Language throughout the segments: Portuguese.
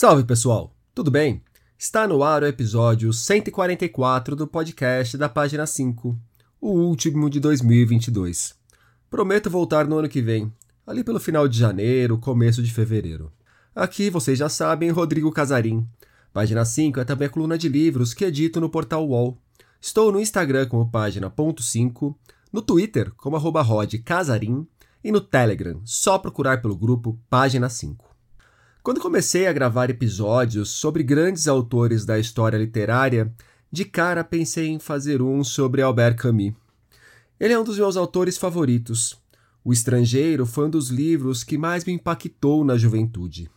Salve pessoal, tudo bem? Está no ar o episódio 144 do podcast da página 5, o último de 2022. Prometo voltar no ano que vem, ali pelo final de janeiro, começo de fevereiro. Aqui, vocês já sabem, Rodrigo Casarim. Página 5 é também a coluna de livros que edito no portal UOL. Estou no Instagram como página.5, no Twitter como arroba Casarim e no Telegram, só procurar pelo grupo Página 5. Quando comecei a gravar episódios sobre grandes autores da história literária, de cara pensei em fazer um sobre Albert Camus. Ele é um dos meus autores favoritos. O Estrangeiro foi um dos livros que mais me impactou na juventude.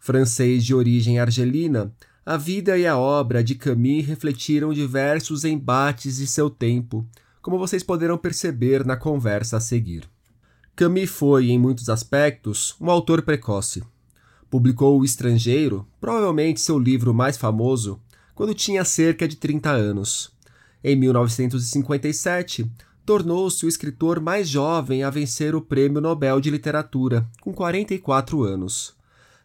Francês de origem argelina, a vida e a obra de Camus refletiram diversos embates de seu tempo, como vocês poderão perceber na conversa a seguir. Camus foi, em muitos aspectos, um autor precoce. Publicou O Estrangeiro, provavelmente seu livro mais famoso, quando tinha cerca de 30 anos. Em 1957, tornou-se o escritor mais jovem a vencer o Prêmio Nobel de Literatura, com 44 anos.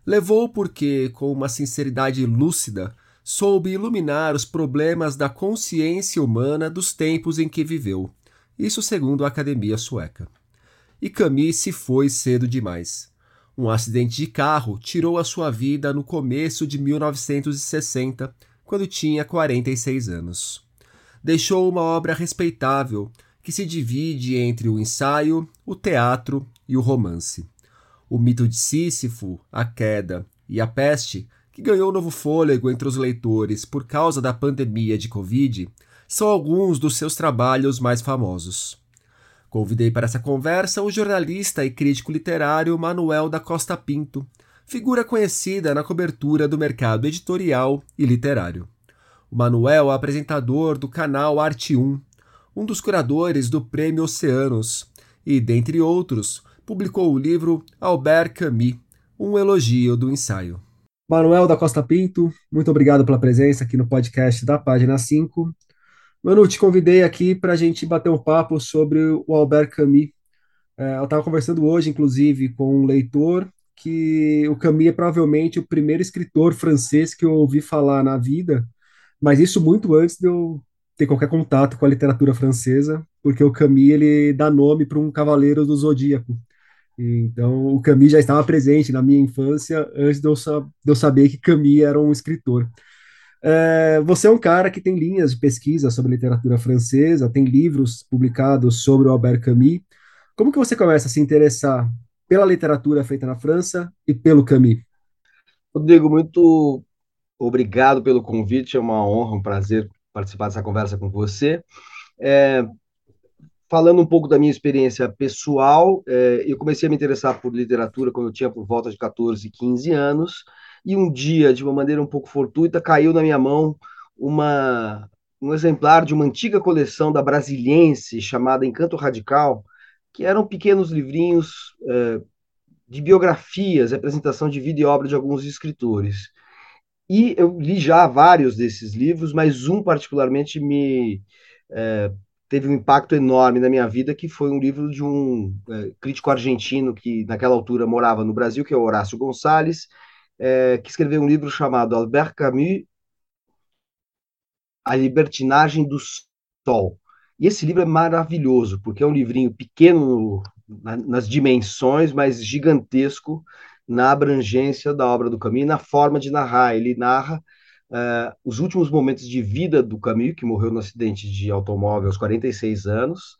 Levou porque, com uma sinceridade lúcida, soube iluminar os problemas da consciência humana dos tempos em que viveu. Isso segundo a Academia Sueca. E Camus se foi cedo demais. Um acidente de carro tirou a sua vida no começo de 1960, quando tinha 46 anos. Deixou uma obra respeitável que se divide entre o ensaio, o teatro e o romance. O mito de Sísifo, a queda e a peste, que ganhou novo fôlego entre os leitores por causa da pandemia de Covid, são alguns dos seus trabalhos mais famosos. Convidei para essa conversa o jornalista e crítico literário Manuel da Costa Pinto, figura conhecida na cobertura do mercado editorial e literário. O Manuel é apresentador do canal Arte 1, um dos curadores do Prêmio Oceanos, e, dentre outros, publicou o livro Albert Camus, um elogio do ensaio. Manuel da Costa Pinto, muito obrigado pela presença aqui no podcast da página 5. Manu, te convidei aqui para a gente bater um papo sobre o Albert Camus. É, eu estava conversando hoje, inclusive, com um leitor que o Camus é provavelmente o primeiro escritor francês que eu ouvi falar na vida, mas isso muito antes de eu ter qualquer contato com a literatura francesa, porque o Camus ele dá nome para um cavaleiro do zodíaco. Então, o Camus já estava presente na minha infância antes de eu, de eu saber que Camus era um escritor. É, você é um cara que tem linhas de pesquisa sobre literatura francesa, tem livros publicados sobre o Albert Camus. Como que você começa a se interessar pela literatura feita na França e pelo Camus? Rodrigo, muito obrigado pelo convite, é uma honra, um prazer participar dessa conversa com você. É, falando um pouco da minha experiência pessoal, é, eu comecei a me interessar por literatura quando eu tinha por volta de 14, 15 anos, e um dia, de uma maneira um pouco fortuita, caiu na minha mão uma, um exemplar de uma antiga coleção da Brasiliense chamada Encanto Radical, que eram pequenos livrinhos é, de biografias, apresentação de vida e obra de alguns escritores. E eu li já vários desses livros, mas um particularmente me é, teve um impacto enorme na minha vida, que foi um livro de um é, crítico argentino que naquela altura morava no Brasil, que é o Horácio Gonçalves, é, que escreveu um livro chamado Albert Camus, A Libertinagem do Sol. E esse livro é maravilhoso, porque é um livrinho pequeno na, nas dimensões, mas gigantesco na abrangência da obra do Camus, na forma de narrar. Ele narra uh, os últimos momentos de vida do Camus, que morreu no acidente de automóvel aos 46 anos,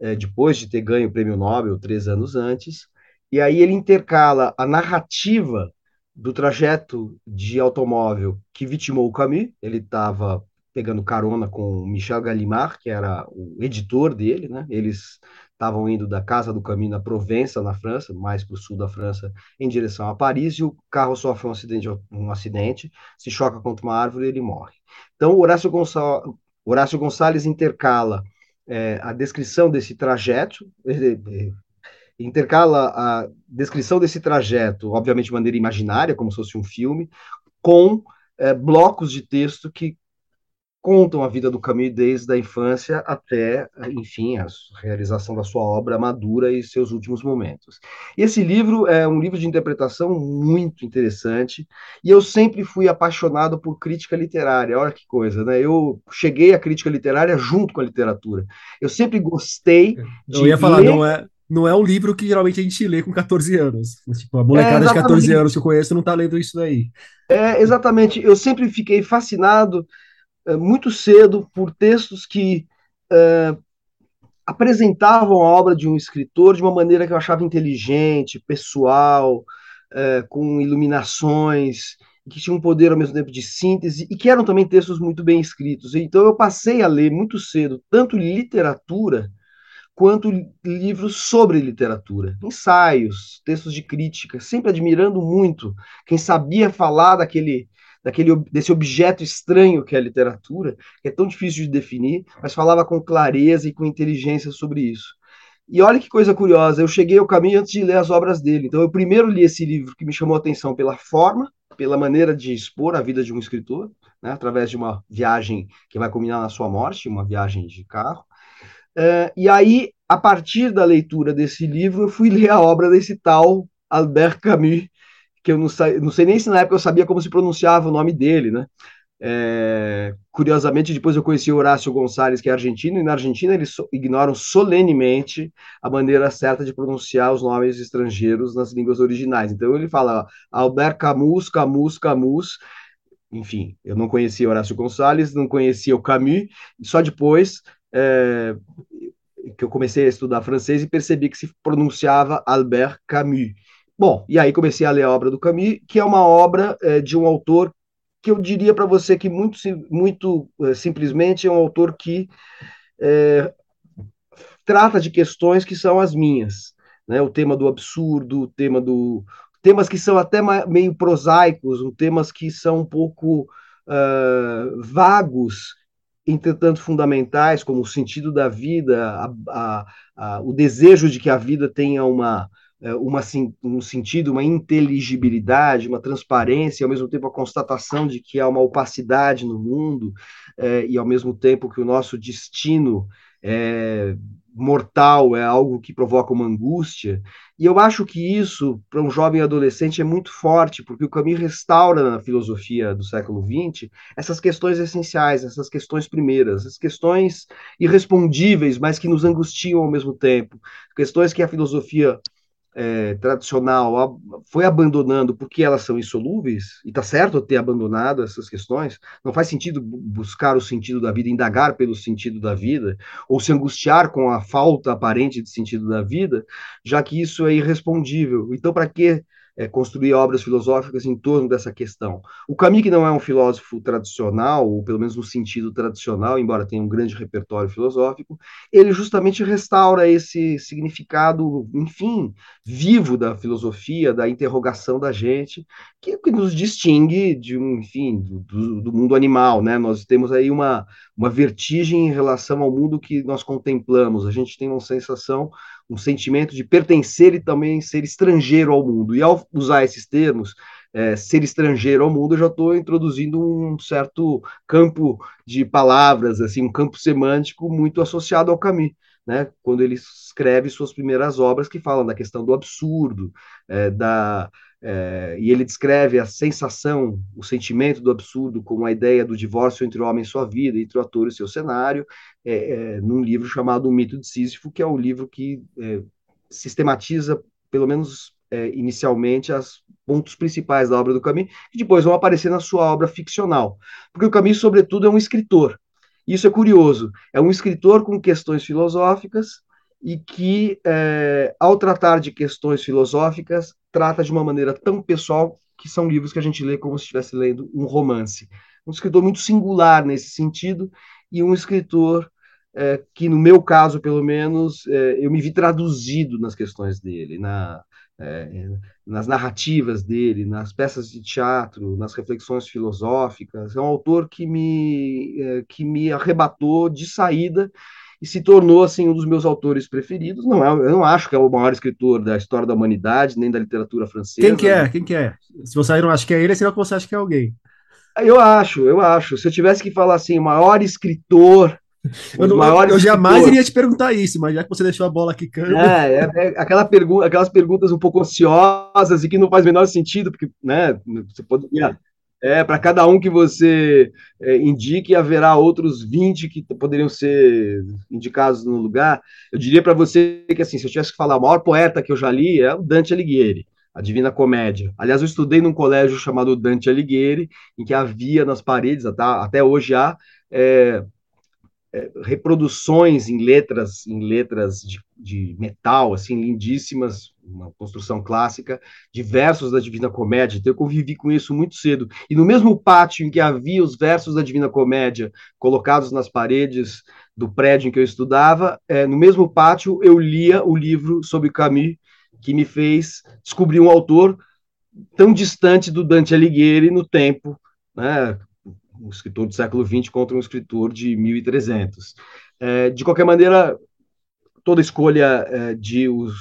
uh, depois de ter ganho o prêmio Nobel três anos antes. E aí ele intercala a narrativa do trajeto de automóvel que vitimou o Camus. Ele estava pegando carona com Michel Gallimard, que era o editor dele, né? Eles estavam indo da casa do Camus na Provença, na França, mais para o sul da França, em direção a Paris, e o carro sofre um acidente, um acidente se choca contra uma árvore e ele morre. Então, Horácio, Horácio Gonçalves intercala é, a descrição desse trajeto, intercala a descrição desse trajeto, obviamente de maneira imaginária, como se fosse um filme, com é, blocos de texto que contam a vida do Camus desde a infância até, enfim, a realização da sua obra madura e seus últimos momentos. Esse livro é um livro de interpretação muito interessante e eu sempre fui apaixonado por crítica literária. Olha que coisa, né? Eu cheguei à crítica literária junto com a literatura. Eu sempre gostei de. Eu ia falar, ler... não é não é um livro que geralmente a gente lê com 14 anos. Tipo, a molecada é, de 14 anos que eu conheço não tá lendo isso daí. É, exatamente. Eu sempre fiquei fascinado é, muito cedo por textos que é, apresentavam a obra de um escritor de uma maneira que eu achava inteligente, pessoal, é, com iluminações, que tinham um poder ao mesmo tempo de síntese e que eram também textos muito bem escritos. Então eu passei a ler muito cedo tanto literatura quanto livros sobre literatura, ensaios, textos de crítica, sempre admirando muito quem sabia falar daquele, daquele desse objeto estranho que é a literatura, que é tão difícil de definir, mas falava com clareza e com inteligência sobre isso. E olha que coisa curiosa, eu cheguei ao caminho antes de ler as obras dele. Então eu primeiro li esse livro que me chamou a atenção pela forma, pela maneira de expor a vida de um escritor, né, através de uma viagem que vai culminar na sua morte, uma viagem de carro. Uh, e aí, a partir da leitura desse livro, eu fui ler a obra desse tal Albert Camus, que eu não, não sei nem se na época eu sabia como se pronunciava o nome dele, né? É, curiosamente, depois eu conheci o Horácio Gonçalves, que é argentino, e na Argentina eles ignoram solenemente a maneira certa de pronunciar os nomes estrangeiros nas línguas originais. Então ele fala Albert Camus, Camus, Camus. Enfim, eu não conhecia Horácio Gonçalves, não conhecia o Camus, só depois é, que eu comecei a estudar francês e percebi que se pronunciava Albert Camus. Bom, e aí comecei a ler a obra do Camus, que é uma obra é, de um autor que eu diria para você que muito, muito é, simplesmente é um autor que é, trata de questões que são as minhas, né? O tema do absurdo, o tema do temas que são até meio prosaicos, temas que são um pouco uh, vagos entretanto fundamentais, como o sentido da vida, a, a, a, o desejo de que a vida tenha uma, é, uma, um sentido, uma inteligibilidade, uma transparência, e ao mesmo tempo a constatação de que há uma opacidade no mundo, é, e ao mesmo tempo que o nosso destino é, mortal é algo que provoca uma angústia. E eu acho que isso, para um jovem adolescente, é muito forte, porque o Camus restaura na filosofia do século XX essas questões essenciais, essas questões primeiras, essas questões irrespondíveis, mas que nos angustiam ao mesmo tempo, questões que a filosofia é, tradicional foi abandonando porque elas são insolúveis, e está certo ter abandonado essas questões, não faz sentido buscar o sentido da vida, indagar pelo sentido da vida, ou se angustiar com a falta aparente de sentido da vida, já que isso é irrespondível. Então, para que é, construir obras filosóficas em torno dessa questão. O Camus, que não é um filósofo tradicional, ou pelo menos no sentido tradicional, embora tenha um grande repertório filosófico, ele justamente restaura esse significado, enfim, vivo da filosofia, da interrogação da gente, que, que nos distingue de um, enfim, do, do, mundo animal, né? Nós temos aí uma, uma vertigem em relação ao mundo que nós contemplamos. A gente tem uma sensação um sentimento de pertencer e também ser estrangeiro ao mundo. E ao usar esses termos, é, ser estrangeiro ao mundo, eu já estou introduzindo um certo campo de palavras, assim, um campo semântico muito associado ao Camus. Né, quando ele escreve suas primeiras obras que falam da questão do absurdo, é, da, é, e ele descreve a sensação, o sentimento do absurdo como a ideia do divórcio entre o homem e sua vida, entre o ator e seu cenário, é, é, num livro chamado O Mito de Sísifo, que é o livro que é, sistematiza, pelo menos é, inicialmente, os pontos principais da obra do Camus, que depois vão aparecer na sua obra ficcional. Porque o Camus, sobretudo, é um escritor. Isso é curioso. É um escritor com questões filosóficas, e que, é, ao tratar de questões filosóficas, trata de uma maneira tão pessoal que são livros que a gente lê como se estivesse lendo um romance. Um escritor muito singular nesse sentido e um escritor é, que, no meu caso, pelo menos, é, eu me vi traduzido nas questões dele, na, é, nas narrativas dele, nas peças de teatro, nas reflexões filosóficas. É um autor que me, é, que me arrebatou de saída e se tornou assim um dos meus autores preferidos. Não é, eu não acho que é o maior escritor da história da humanidade, nem da literatura francesa. Quem que é? Quem que é? Se você não acha que é ele, é sinal que você acha que é alguém. Eu acho, eu acho. Se eu tivesse que falar assim, o maior escritor. Eu, não, eu jamais iria te perguntar isso, mas já que você deixou a bola quicando. É, é, é aquela pergu aquelas perguntas um pouco ociosas e que não faz o menor sentido, porque né, você poderia é, para cada um que você é, indique, haverá outros 20 que poderiam ser indicados no lugar. Eu diria para você que, assim, se eu tivesse que falar, o maior poeta que eu já li é o Dante Alighieri, a Divina Comédia. Aliás, eu estudei num colégio chamado Dante Alighieri, em que havia nas paredes, até, até hoje há, é, é, reproduções em letras, em letras de, de, metal, assim, lindíssimas, uma construção clássica, de versos da Divina Comédia. Então eu convivi com isso muito cedo. E no mesmo pátio em que havia os versos da Divina Comédia colocados nas paredes do prédio em que eu estudava, é, no mesmo pátio eu lia o livro sobre Camus, que me fez descobrir um autor tão distante do Dante Alighieri no tempo, né, um escritor do século XX contra um escritor de 1300. É, de qualquer maneira, toda escolha é, de os,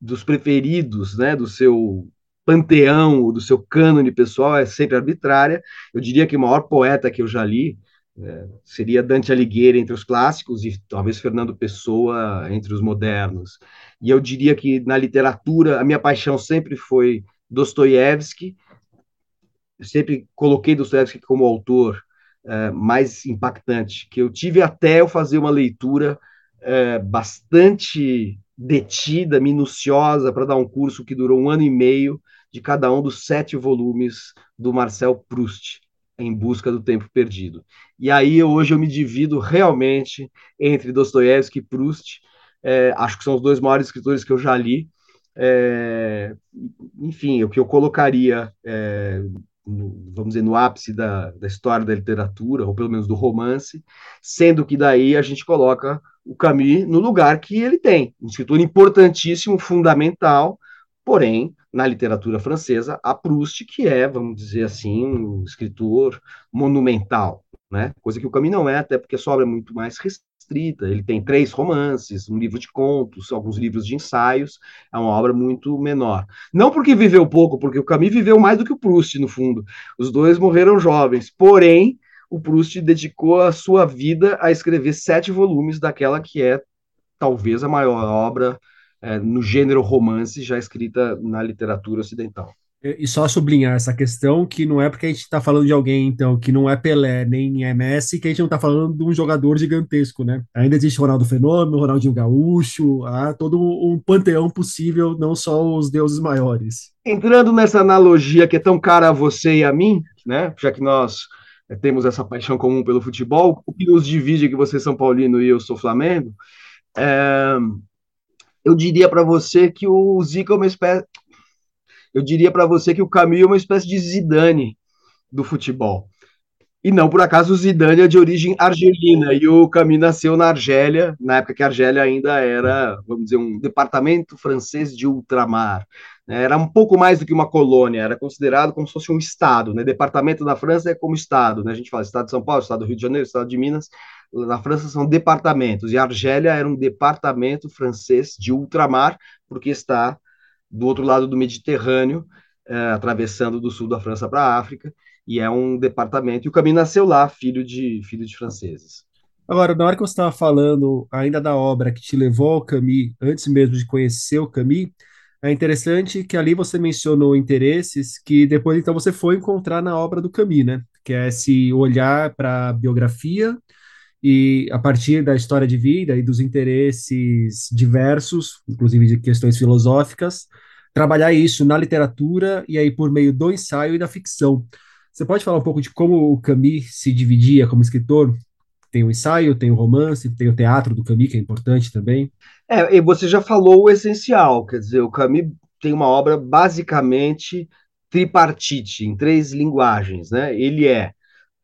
dos preferidos, né, do seu panteão, do seu cânone pessoal é sempre arbitrária. Eu diria que o maior poeta que eu já li é, seria Dante Alighieri entre os clássicos e talvez Fernando Pessoa entre os modernos. E eu diria que na literatura a minha paixão sempre foi Dostoiévski, sempre coloquei Dostoiévski como autor é, mais impactante, que eu tive até eu fazer uma leitura é, bastante detida, minuciosa, para dar um curso que durou um ano e meio de cada um dos sete volumes do Marcel Proust, Em Busca do Tempo Perdido. E aí hoje eu me divido realmente entre Dostoiévski e Proust, é, acho que são os dois maiores escritores que eu já li, é, enfim, o que eu colocaria é, no, vamos dizer, no ápice da, da história da literatura, ou pelo menos do romance, sendo que daí a gente coloca o Camus no lugar que ele tem, um escritor importantíssimo, fundamental, porém, na literatura francesa, a Proust, que é, vamos dizer assim, um escritor monumental, né? Coisa que o Camus não é, até porque a sua obra é muito mais restrita. Ele tem três romances, um livro de contos, alguns livros de ensaios. É uma obra muito menor. Não porque viveu pouco, porque o Camus viveu mais do que o Proust, no fundo. Os dois morreram jovens. Porém, o Proust dedicou a sua vida a escrever sete volumes daquela que é talvez a maior obra é, no gênero romance já escrita na literatura ocidental. E só sublinhar essa questão que não é porque a gente está falando de alguém, então, que não é Pelé nem é Messi, que a gente não está falando de um jogador gigantesco, né? Ainda existe Ronaldo Fenômeno, Ronaldinho Gaúcho, há todo um panteão possível, não só os deuses maiores. Entrando nessa analogia que é tão cara a você e a mim, né? Já que nós é, temos essa paixão comum pelo futebol, o que nos divide é que você é São Paulino e eu sou Flamengo, é... eu diria para você que o Zico é uma espécie eu diria para você que o Camus é uma espécie de Zidane do futebol. E não por acaso o Zidane é de origem argelina e o Camus nasceu na Argélia, na época que a Argélia ainda era, vamos dizer, um departamento francês de ultramar. Né? Era um pouco mais do que uma colônia, era considerado como se fosse um estado. Né? Departamento da França é como estado. Né? A gente fala estado de São Paulo, estado do Rio de Janeiro, estado de Minas. Na França são departamentos e a Argélia era um departamento francês de ultramar, porque está do outro lado do Mediterrâneo, é, atravessando do sul da França para a África, e é um departamento. E o Camus nasceu lá, filho de, filho de franceses. Agora, na hora que você estava falando ainda da obra que te levou ao Camus, antes mesmo de conhecer o Camus, é interessante que ali você mencionou interesses que depois então você foi encontrar na obra do Camus, né? Que é esse olhar para a biografia e a partir da história de vida e dos interesses diversos, inclusive de questões filosóficas, trabalhar isso na literatura e aí por meio do ensaio e da ficção. Você pode falar um pouco de como o Camus se dividia como escritor? Tem o ensaio, tem o romance, tem o teatro do Camus, que é importante também. É, e você já falou o essencial, quer dizer, o Camus tem uma obra basicamente tripartite, em três linguagens, né? Ele é,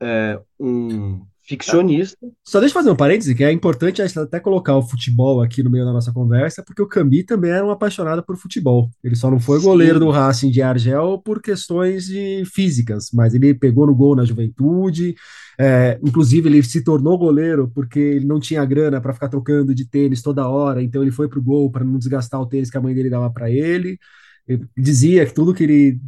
é um ficcionista. Só deixa eu fazer um parêntese, que é importante até colocar o futebol aqui no meio da nossa conversa, porque o Cambi também era um apaixonado por futebol. Ele só não foi Sim. goleiro do Racing de Argel por questões de físicas, mas ele pegou no gol na juventude. É, inclusive, ele se tornou goleiro porque ele não tinha grana para ficar trocando de tênis toda hora, então ele foi pro gol para não desgastar o tênis que a mãe dele dava para ele. ele. Dizia que tudo que ele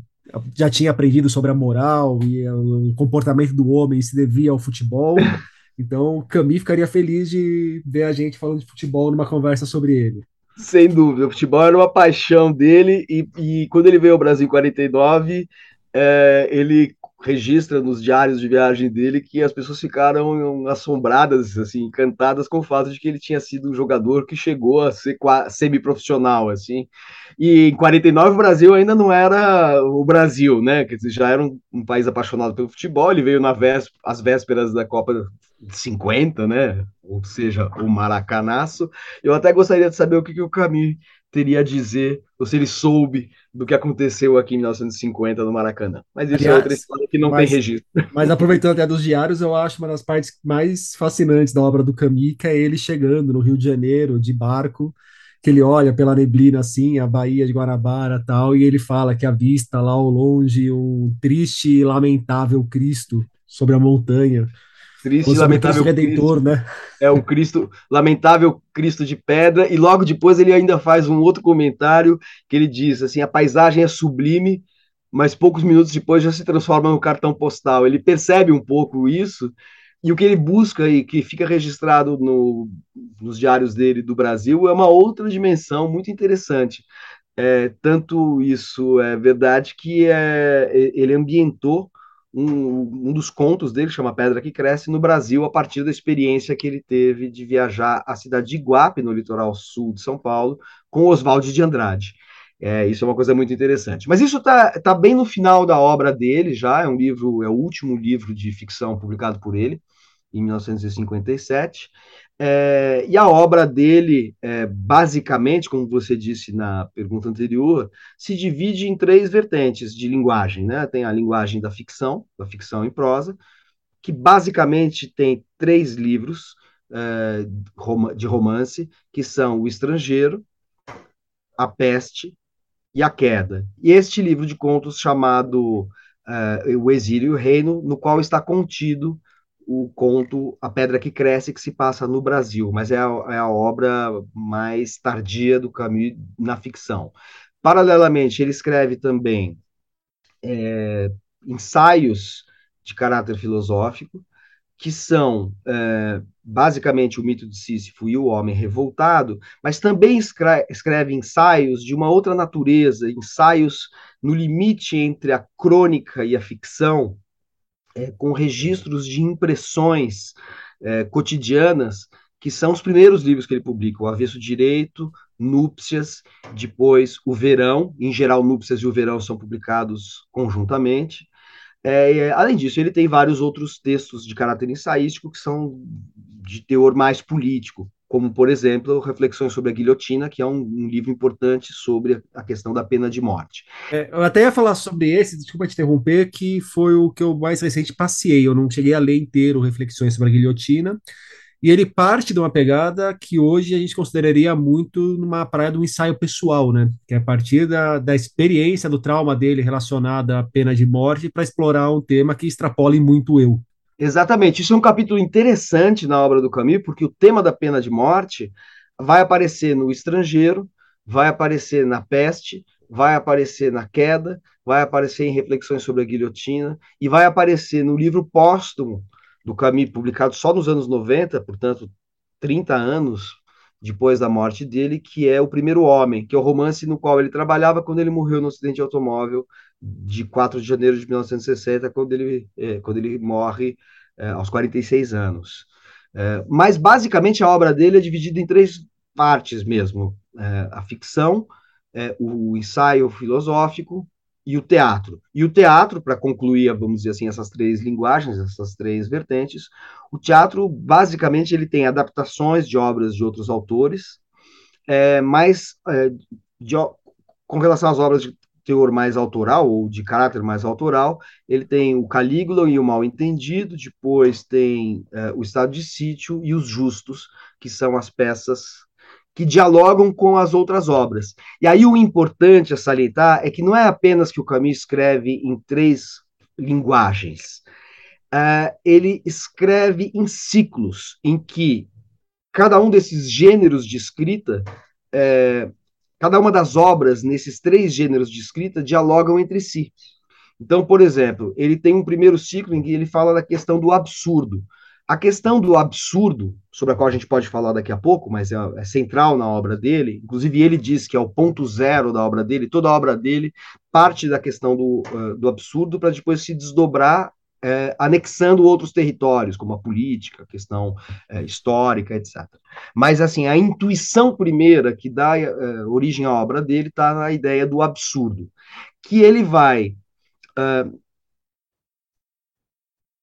já tinha aprendido sobre a moral e o comportamento do homem se devia ao futebol. Então, Camille ficaria feliz de ver a gente falando de futebol numa conversa sobre ele. Sem dúvida, o futebol era uma paixão dele e, e quando ele veio ao Brasil em 49, é, ele registra nos diários de viagem dele que as pessoas ficaram assombradas, assim, encantadas com o fato de que ele tinha sido um jogador que chegou a ser semi-profissional, assim. E em 49 o Brasil ainda não era o Brasil, né? Quer dizer, já era um, um país apaixonado pelo futebol, ele veio na às vésperas da Copa de 50, né? Ou seja, o maracanaço. Eu até gostaria de saber o que, que o Camille teria a dizer, ou se ele soube do que aconteceu aqui em 1950 no Maracanã. Mas isso é Aliás, é outra história que não mas, tem registro. Mas aproveitando até dos diários, eu acho uma das partes mais fascinantes da obra do que é ele chegando no Rio de Janeiro, de barco, que ele olha pela neblina assim, a Baía de Guanabara tal, e ele fala que a vista lá ao longe um triste e lamentável Cristo sobre a montanha triste e lamentável Cristo Redentor, Cristo, né? É um Cristo lamentável Cristo de pedra e logo depois ele ainda faz um outro comentário que ele diz assim: a paisagem é sublime, mas poucos minutos depois já se transforma no cartão postal. Ele percebe um pouco isso e o que ele busca e que fica registrado no, nos diários dele do Brasil é uma outra dimensão muito interessante. É, tanto isso é verdade que é, ele ambientou um, um dos contos dele, chama Pedra que Cresce, no Brasil, a partir da experiência que ele teve de viajar à cidade de Iguape, no litoral sul de São Paulo, com Oswald de Andrade. É, isso é uma coisa muito interessante. Mas isso está tá bem no final da obra dele, já é um livro, é o último livro de ficção publicado por ele, em 1957. É, e a obra dele, é, basicamente, como você disse na pergunta anterior, se divide em três vertentes de linguagem. Né? Tem a linguagem da ficção, da ficção em prosa, que basicamente tem três livros é, de romance, que são O Estrangeiro, A Peste e A Queda. E este livro de contos chamado é, O Exílio e o Reino, no qual está contido o conto A Pedra que Cresce, que se passa no Brasil, mas é a, é a obra mais tardia do Camus na ficção. Paralelamente, ele escreve também é, ensaios de caráter filosófico, que são é, basicamente o mito de Sísifo e o homem revoltado, mas também escreve, escreve ensaios de uma outra natureza, ensaios no limite entre a crônica e a ficção, é, com registros de impressões é, cotidianas, que são os primeiros livros que ele publica, o Avesso Direito, Núpcias, depois o Verão, em geral Núpcias e o Verão são publicados conjuntamente. É, além disso, ele tem vários outros textos de caráter ensaístico que são de teor mais político, como, por exemplo, Reflexões sobre a Guilhotina, que é um, um livro importante sobre a questão da pena de morte. É, eu até ia falar sobre esse, desculpa te interromper, que foi o que eu mais recente passei. Eu não cheguei a ler inteiro Reflexões sobre a Guilhotina, e ele parte de uma pegada que hoje a gente consideraria muito numa praia do ensaio pessoal, né? Que é a partir da, da experiência, do trauma dele relacionada à pena de morte, para explorar um tema que extrapole muito eu. Exatamente. Isso é um capítulo interessante na obra do Camus, porque o tema da pena de morte vai aparecer no estrangeiro, vai aparecer na peste, vai aparecer na queda, vai aparecer em reflexões sobre a guilhotina e vai aparecer no livro póstumo do Camus, publicado só nos anos 90, portanto, 30 anos depois da morte dele, que é O Primeiro Homem, que é o romance no qual ele trabalhava quando ele morreu no acidente de automóvel de 4 de janeiro de 1960, quando ele, é, quando ele morre é, aos 46 anos. É, mas, basicamente, a obra dele é dividida em três partes mesmo: é, a ficção, é, o ensaio filosófico e o teatro. E o teatro, para concluir, vamos dizer assim, essas três linguagens, essas três vertentes, o teatro, basicamente, ele tem adaptações de obras de outros autores, é, mas de, com relação às obras de teor mais autoral, ou de caráter mais autoral, ele tem o Calígula e o Mal Entendido, depois tem é, o Estado de Sítio e os Justos, que são as peças que dialogam com as outras obras. E aí o importante a salientar é que não é apenas que o Camus escreve em três linguagens, uh, ele escreve em ciclos, em que cada um desses gêneros de escrita uh, cada uma das obras nesses três gêneros de escrita dialogam entre si. Então, por exemplo, ele tem um primeiro ciclo em que ele fala da questão do absurdo. A questão do absurdo, sobre a qual a gente pode falar daqui a pouco, mas é, é, central na obra dele, inclusive ele diz que é o ponto zero da obra dele, toda a obra dele parte da questão do, uh, do absurdo para depois se desdobrar é, anexando outros territórios, como a política, a questão é, histórica, etc. Mas, assim, a intuição primeira que dá é, origem à obra dele está na ideia do absurdo, que ele vai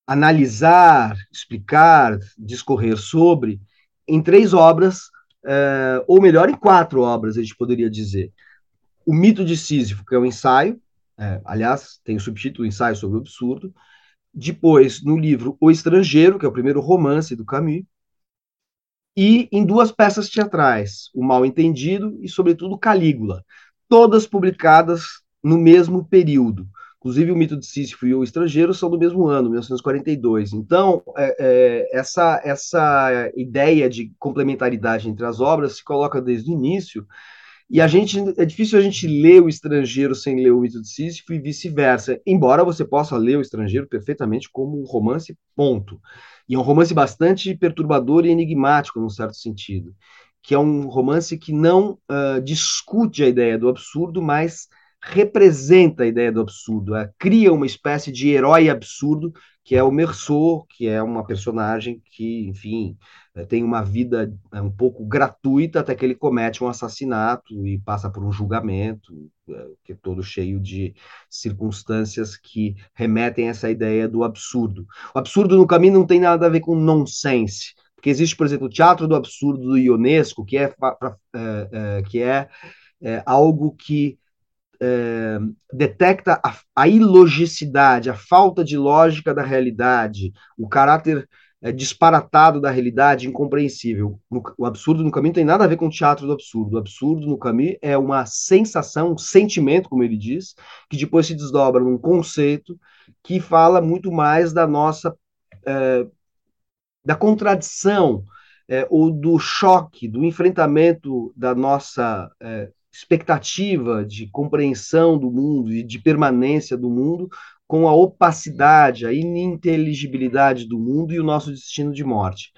analisar, explicar, discorrer sobre em três obras, é, ou melhor, em quatro obras, a gente poderia dizer. O Mito de Sísifo, que é um ensaio, é, aliás, tem o subtítulo Ensaio sobre o Absurdo. Depois, no livro O Estrangeiro, que é o primeiro romance do Camus. E em duas peças teatrais, O Mal Entendido e, sobretudo, Calígula, todas publicadas no mesmo período. Inclusive, o mito de Sísifo e o estrangeiro são do mesmo ano, 1942. Então, é, é, essa, essa ideia de complementaridade entre as obras se coloca desde o início, e a gente é difícil a gente ler o estrangeiro sem ler o mito de Sísifo e vice-versa, embora você possa ler o estrangeiro perfeitamente como um romance, ponto. E é um romance bastante perturbador e enigmático, num certo sentido, que é um romance que não uh, discute a ideia do absurdo, mas representa a ideia do absurdo, é, cria uma espécie de herói absurdo, que é o Merceau, que é uma personagem que, enfim, é, tem uma vida é, um pouco gratuita até que ele comete um assassinato e passa por um julgamento, é, que é todo cheio de circunstâncias que remetem a essa ideia do absurdo. O absurdo no caminho não tem nada a ver com nonsense, porque existe, por exemplo, o teatro do absurdo do Ionesco, que é que é, é algo que é, detecta a, a, ilogicidade, a falta de lógica da realidade, o caráter é, disparatado da realidade, incompreensível. No, o absurdo no caminho tem nada a ver com o teatro do absurdo. O absurdo no caminho é uma sensação, um sentimento, como ele diz, que depois se desdobra num conceito que fala muito mais da nossa. É, da contradição, é, ou do choque, do enfrentamento da nossa é, expectativa de compreensão do mundo e de permanência do mundo com a opacidade, a ininteligibilidade do mundo e o nosso destino de morte,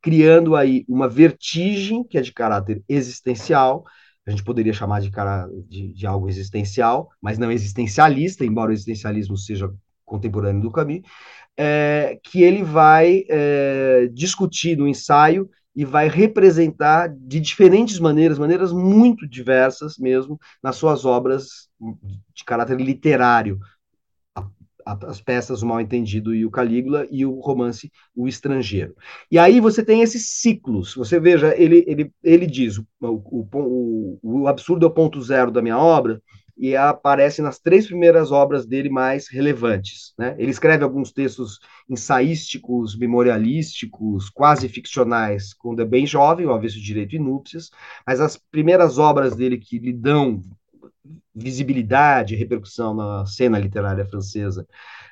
criando aí uma vertigem que é de caráter existencial, a gente poderia chamar de, cara, de, de algo existencial, mas não existencialista, embora o existencialismo seja contemporâneo do Camus, é, que ele vai é, discutir no ensaio e vai representar de diferentes maneiras, maneiras muito diversas mesmo, nas suas obras de caráter literário. As peças O Mal Entendido e o Calígula e o romance O Estrangeiro. E aí você tem esses ciclos. Você veja, ele, ele, ele diz: o, o, o, o absurdo é o ponto zero da minha obra, e aparece nas três primeiras obras dele mais relevantes. Né? Ele escreve alguns textos ensaísticos, memorialísticos, quase ficcionais, quando é bem jovem, o Avesso Direito e Núpcias, mas as primeiras obras dele que lhe dão visibilidade e repercussão na cena literária francesa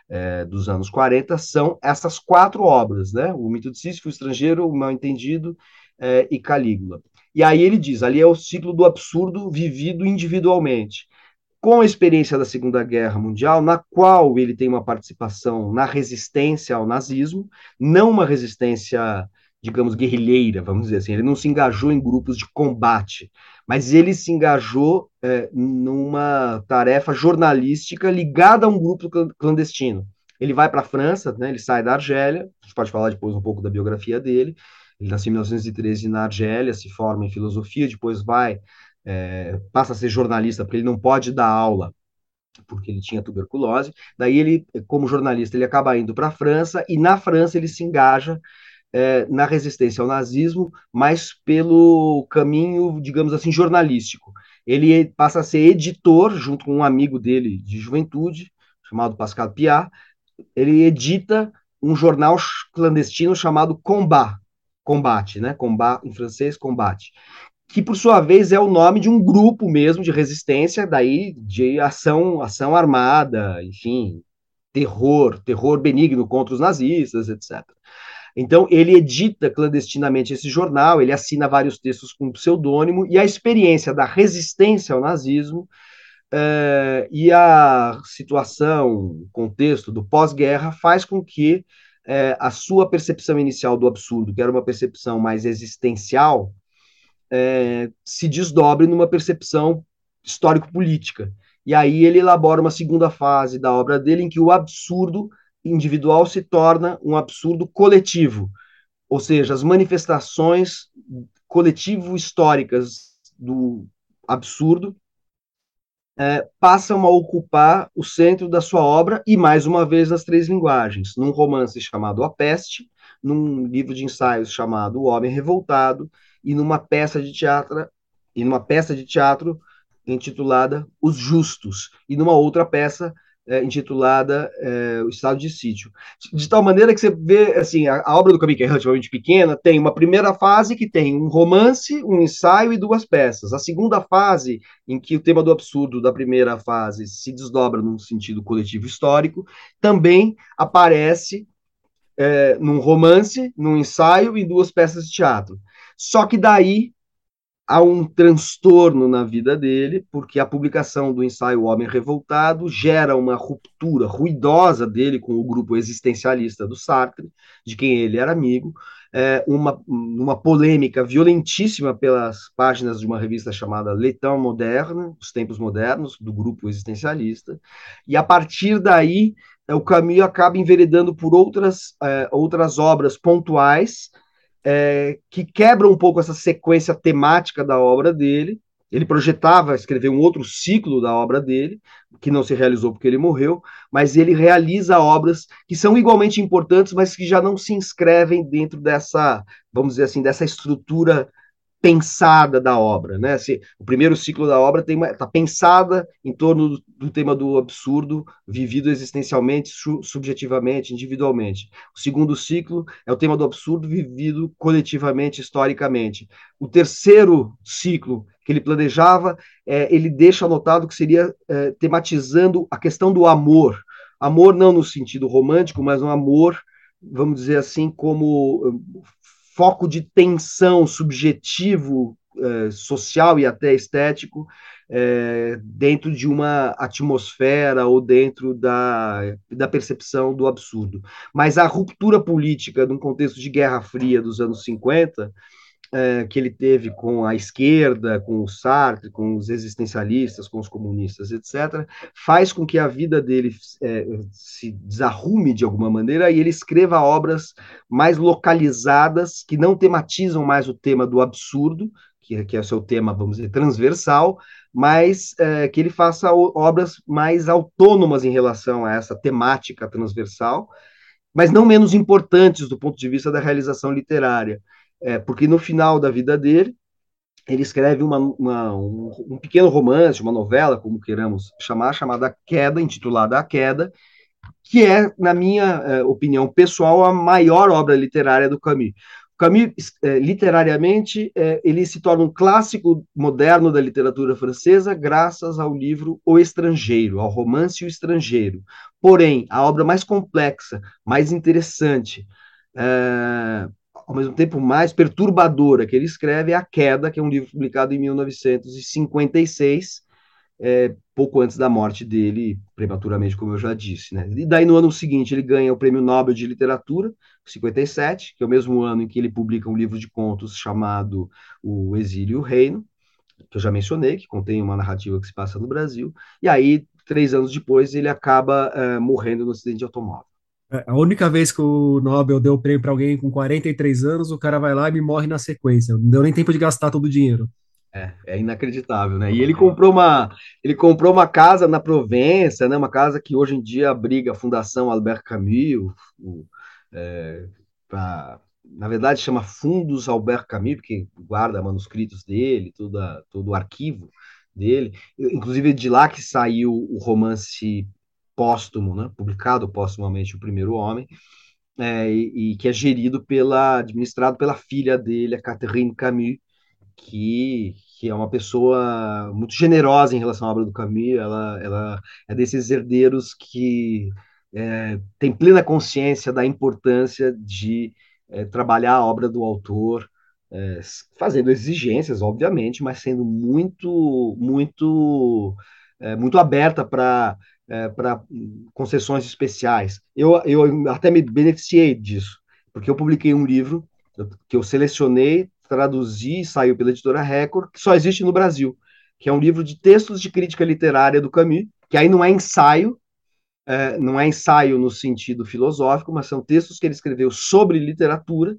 é, dos anos 40 são essas quatro obras, né? O Mito de Sísifo, o Estrangeiro, o Mal Entendido é, e Calígula. E aí ele diz, ali é o ciclo do absurdo vivido individualmente com a experiência da Segunda Guerra Mundial, na qual ele tem uma participação na resistência ao nazismo, não uma resistência, digamos, guerrilheira, vamos dizer assim, ele não se engajou em grupos de combate, mas ele se engajou é, numa tarefa jornalística ligada a um grupo clandestino. Ele vai para a França, né, ele sai da Argélia, a gente pode falar depois um pouco da biografia dele, ele nasceu em 1913 na Argélia, se forma em filosofia, depois vai é, passa a ser jornalista, porque ele não pode dar aula, porque ele tinha tuberculose. Daí ele, como jornalista, ele acaba indo para a França e na França ele se engaja é, na resistência ao nazismo, mas pelo caminho, digamos assim, jornalístico. Ele passa a ser editor, junto com um amigo dele de juventude, chamado Pascal Piat. Ele edita um jornal clandestino chamado Combat, combate, né? Combat em francês, combate, que por sua vez é o nome de um grupo mesmo de resistência, daí de ação, ação armada, enfim, terror, terror benigno contra os nazistas, etc. Então ele edita clandestinamente esse jornal, ele assina vários textos com pseudônimo e a experiência da resistência ao nazismo é, e a situação, o contexto do pós-guerra faz com que é, a sua percepção inicial do absurdo, que era uma percepção mais existencial, é, se desdobre numa percepção histórico-política. E aí ele elabora uma segunda fase da obra dele em que o absurdo individual se torna um absurdo coletivo, ou seja, as manifestações coletivo-históricas do absurdo é, passam a ocupar o centro da sua obra e, mais uma vez, nas três linguagens, num romance chamado A Peste, num livro de ensaios chamado O Homem Revoltado e numa peça de teatro e numa peça de teatro intitulada Os Justos e numa outra peça é, intitulada é, O Estado de Sítio. De tal maneira que você vê, assim, a, a obra do Camus, é relativamente pequena, tem uma primeira fase que tem um romance, um ensaio e duas peças. A segunda fase, em que o tema do absurdo da primeira fase se desdobra num sentido coletivo histórico, também aparece é, num romance, num ensaio e duas peças de teatro. Só que daí há um transtorno na vida dele, porque a publicação do ensaio Homem Revoltado gera uma ruptura ruidosa dele com o grupo existencialista do Sartre, de quem ele era amigo, é, uma, uma polêmica violentíssima pelas páginas de uma revista chamada Leitão Moderne, Os Tempos Modernos, do grupo existencialista, e a partir daí é, o caminho acaba enveredando por outras, é, outras obras pontuais, é, que quebra um pouco essa sequência temática da obra dele. Ele projetava escrever um outro ciclo da obra dele, que não se realizou porque ele morreu, mas ele realiza obras que são igualmente importantes, mas que já não se inscrevem dentro dessa, vamos dizer assim, dessa estrutura pensada da obra, né? Se, o primeiro ciclo da obra está pensada em torno do, do, tema do absurdo, vivido existencialmente, su, subjetivamente, individualmente. O segundo ciclo é o tema do absurdo vivido coletivamente, historicamente. O terceiro ciclo que ele planejava, é, ele deixa anotado que seria é, tematizando a questão do amor. Amor não no sentido romântico, mas um amor, vamos dizer assim, como foco de tensão subjetivo, eh, social e até estético, eh, dentro de uma atmosfera ou dentro da, da percepção do absurdo. Mas a ruptura política num contexto de Guerra Fria dos anos 50 é, que ele teve com a esquerda, com o Sartre, com os existencialistas, com os comunistas, etc., faz com que a vida dele é, se desarrume de alguma maneira e ele escreva obras mais localizadas, que não tematizam mais o tema do absurdo, que, que é o seu tema, vamos dizer, transversal, mas é, que ele faça obras mais autônomas em relação a essa temática transversal, mas não menos importantes do ponto de vista da realização literária. É, porque no final da vida dele, ele escreve uma, uma, um, um, pequeno romance, uma novela, como queiramos chamar, chamada Queda, intitulada A Queda, que é, na minha é, opinião pessoal, a maior obra literária do Camus. Camus, é, literariamente, é, ele se torna um clássico moderno da literatura francesa graças ao livro O Estrangeiro, ao romance O Estrangeiro. Porém, a obra mais complexa, mais interessante, ao mesmo tempo mais perturbadora que ele escreve é A Queda, que é um livro publicado em 1956, é, pouco antes da morte dele, prematuramente, como eu já disse. Né? E daí, no ano seguinte, ele ganha o Prêmio Nobel de Literatura, 57, que é o mesmo ano em que ele publica um livro de contos chamado O Exílio e o Reino, que eu já mencionei, que contém uma narrativa que se passa no Brasil. E aí, três anos depois, ele acaba uh, morrendo no acidente de automóvel. É, a única vez que o Nobel deu o prêmio para alguém com 43 anos, o cara vai lá e me morre na sequência. Não deu nem tempo de gastar todo o dinheiro. É, é inacreditável, né? E ele comprou uma, ele comprou uma casa na Provença, né? Uma casa que hoje em dia abriga a Fundação Albert Camus, o, é, pra, na verdade chama Fundos Albert Camus, porque guarda manuscritos dele, todo, todo o arquivo dele. Inclusive de lá que saiu o romance póstumo, né, publicado póstumamente, O Primeiro Homem, é, e, e, que é gerido pela, administrado pela filha dele, a Catherine Camus, que, que é uma pessoa muito generosa em relação à obra do Camus, ela, ela é desses herdeiros que é, tem plena consciência da importância de é, trabalhar a obra do autor, é, fazendo exigências, obviamente, mas sendo muito, muito é, muito aberta para é, para concessões especiais. Eu, eu até me beneficiei disso, porque eu publiquei um livro que eu selecionei, traduzi, saiu pela editora Record, que só existe no Brasil, que é um livro de textos de crítica literária do Camus, que aí não é ensaio, é, não é ensaio no sentido filosófico, mas são textos que ele escreveu sobre literatura,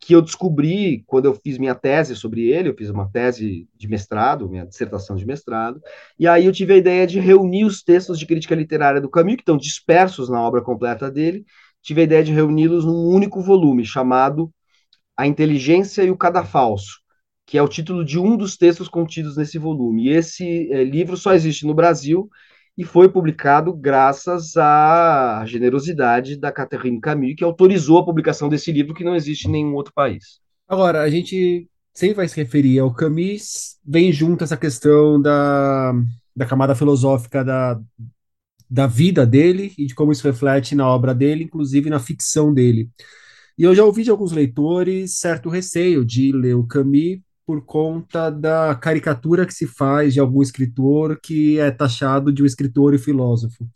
que eu descobri quando eu fiz minha tese sobre ele, eu fiz uma tese de mestrado, minha dissertação de mestrado, e aí eu tive a ideia de reunir os textos de crítica literária do Camus, que estão dispersos na obra completa dele, tive a ideia de reuni-los num único volume, chamado A Inteligência e o Cadafalso, que é o título de um dos textos contidos nesse volume. E esse é, livro só existe no Brasil, e foi publicado graças à generosidade da Catherine Camus, que autorizou a publicação desse livro que não existe em nenhum outro país. Agora, a gente sempre vai se referir ao Camus, vem junto essa questão da, da camada filosófica da, da vida dele e de como isso reflete na obra dele, inclusive na ficção dele. E eu já ouvi de alguns leitores certo receio de ler o Camus por conta da caricatura que se faz de algum escritor que é taxado de um escritor e filósofo.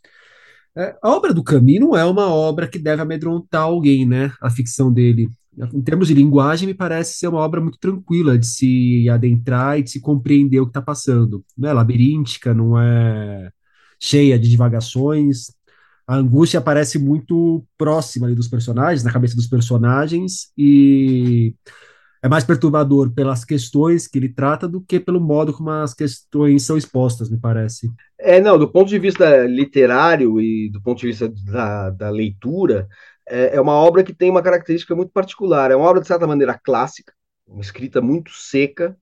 É, a obra do Camus não é uma obra que deve amedrontar alguém, né? A ficção dele. Em termos de linguagem, me parece ser uma obra muito tranquila de se adentrar e de se compreender o que está passando. Não é labiríntica, não é cheia de divagações. A angústia aparece muito próxima dos personagens, na cabeça dos personagens, e é mais perturbador pelas questões que ele trata do que pelo modo como as questões são expostas, me parece. É, não, do ponto de vista literário e do ponto de vista da, da leitura, é, é uma obra que tem uma característica muito particular. É uma obra, de certa maneira, clássica, uma escrita muito seca,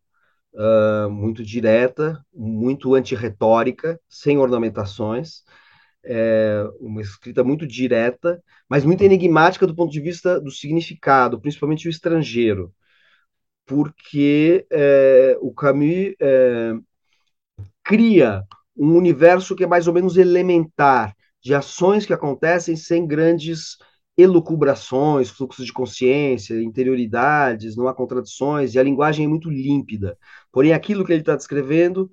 uh, muito direta, muito antirretórica, sem ornamentações. É uma escrita muito direta, mas muito enigmática do ponto de vista do significado, principalmente o estrangeiro porque é, o Camus é, cria um universo que é mais ou menos elementar, de ações que acontecem sem grandes elucubrações, fluxos de consciência, interioridades, não há contradições, e a linguagem é muito límpida. Porém, aquilo que ele está descrevendo,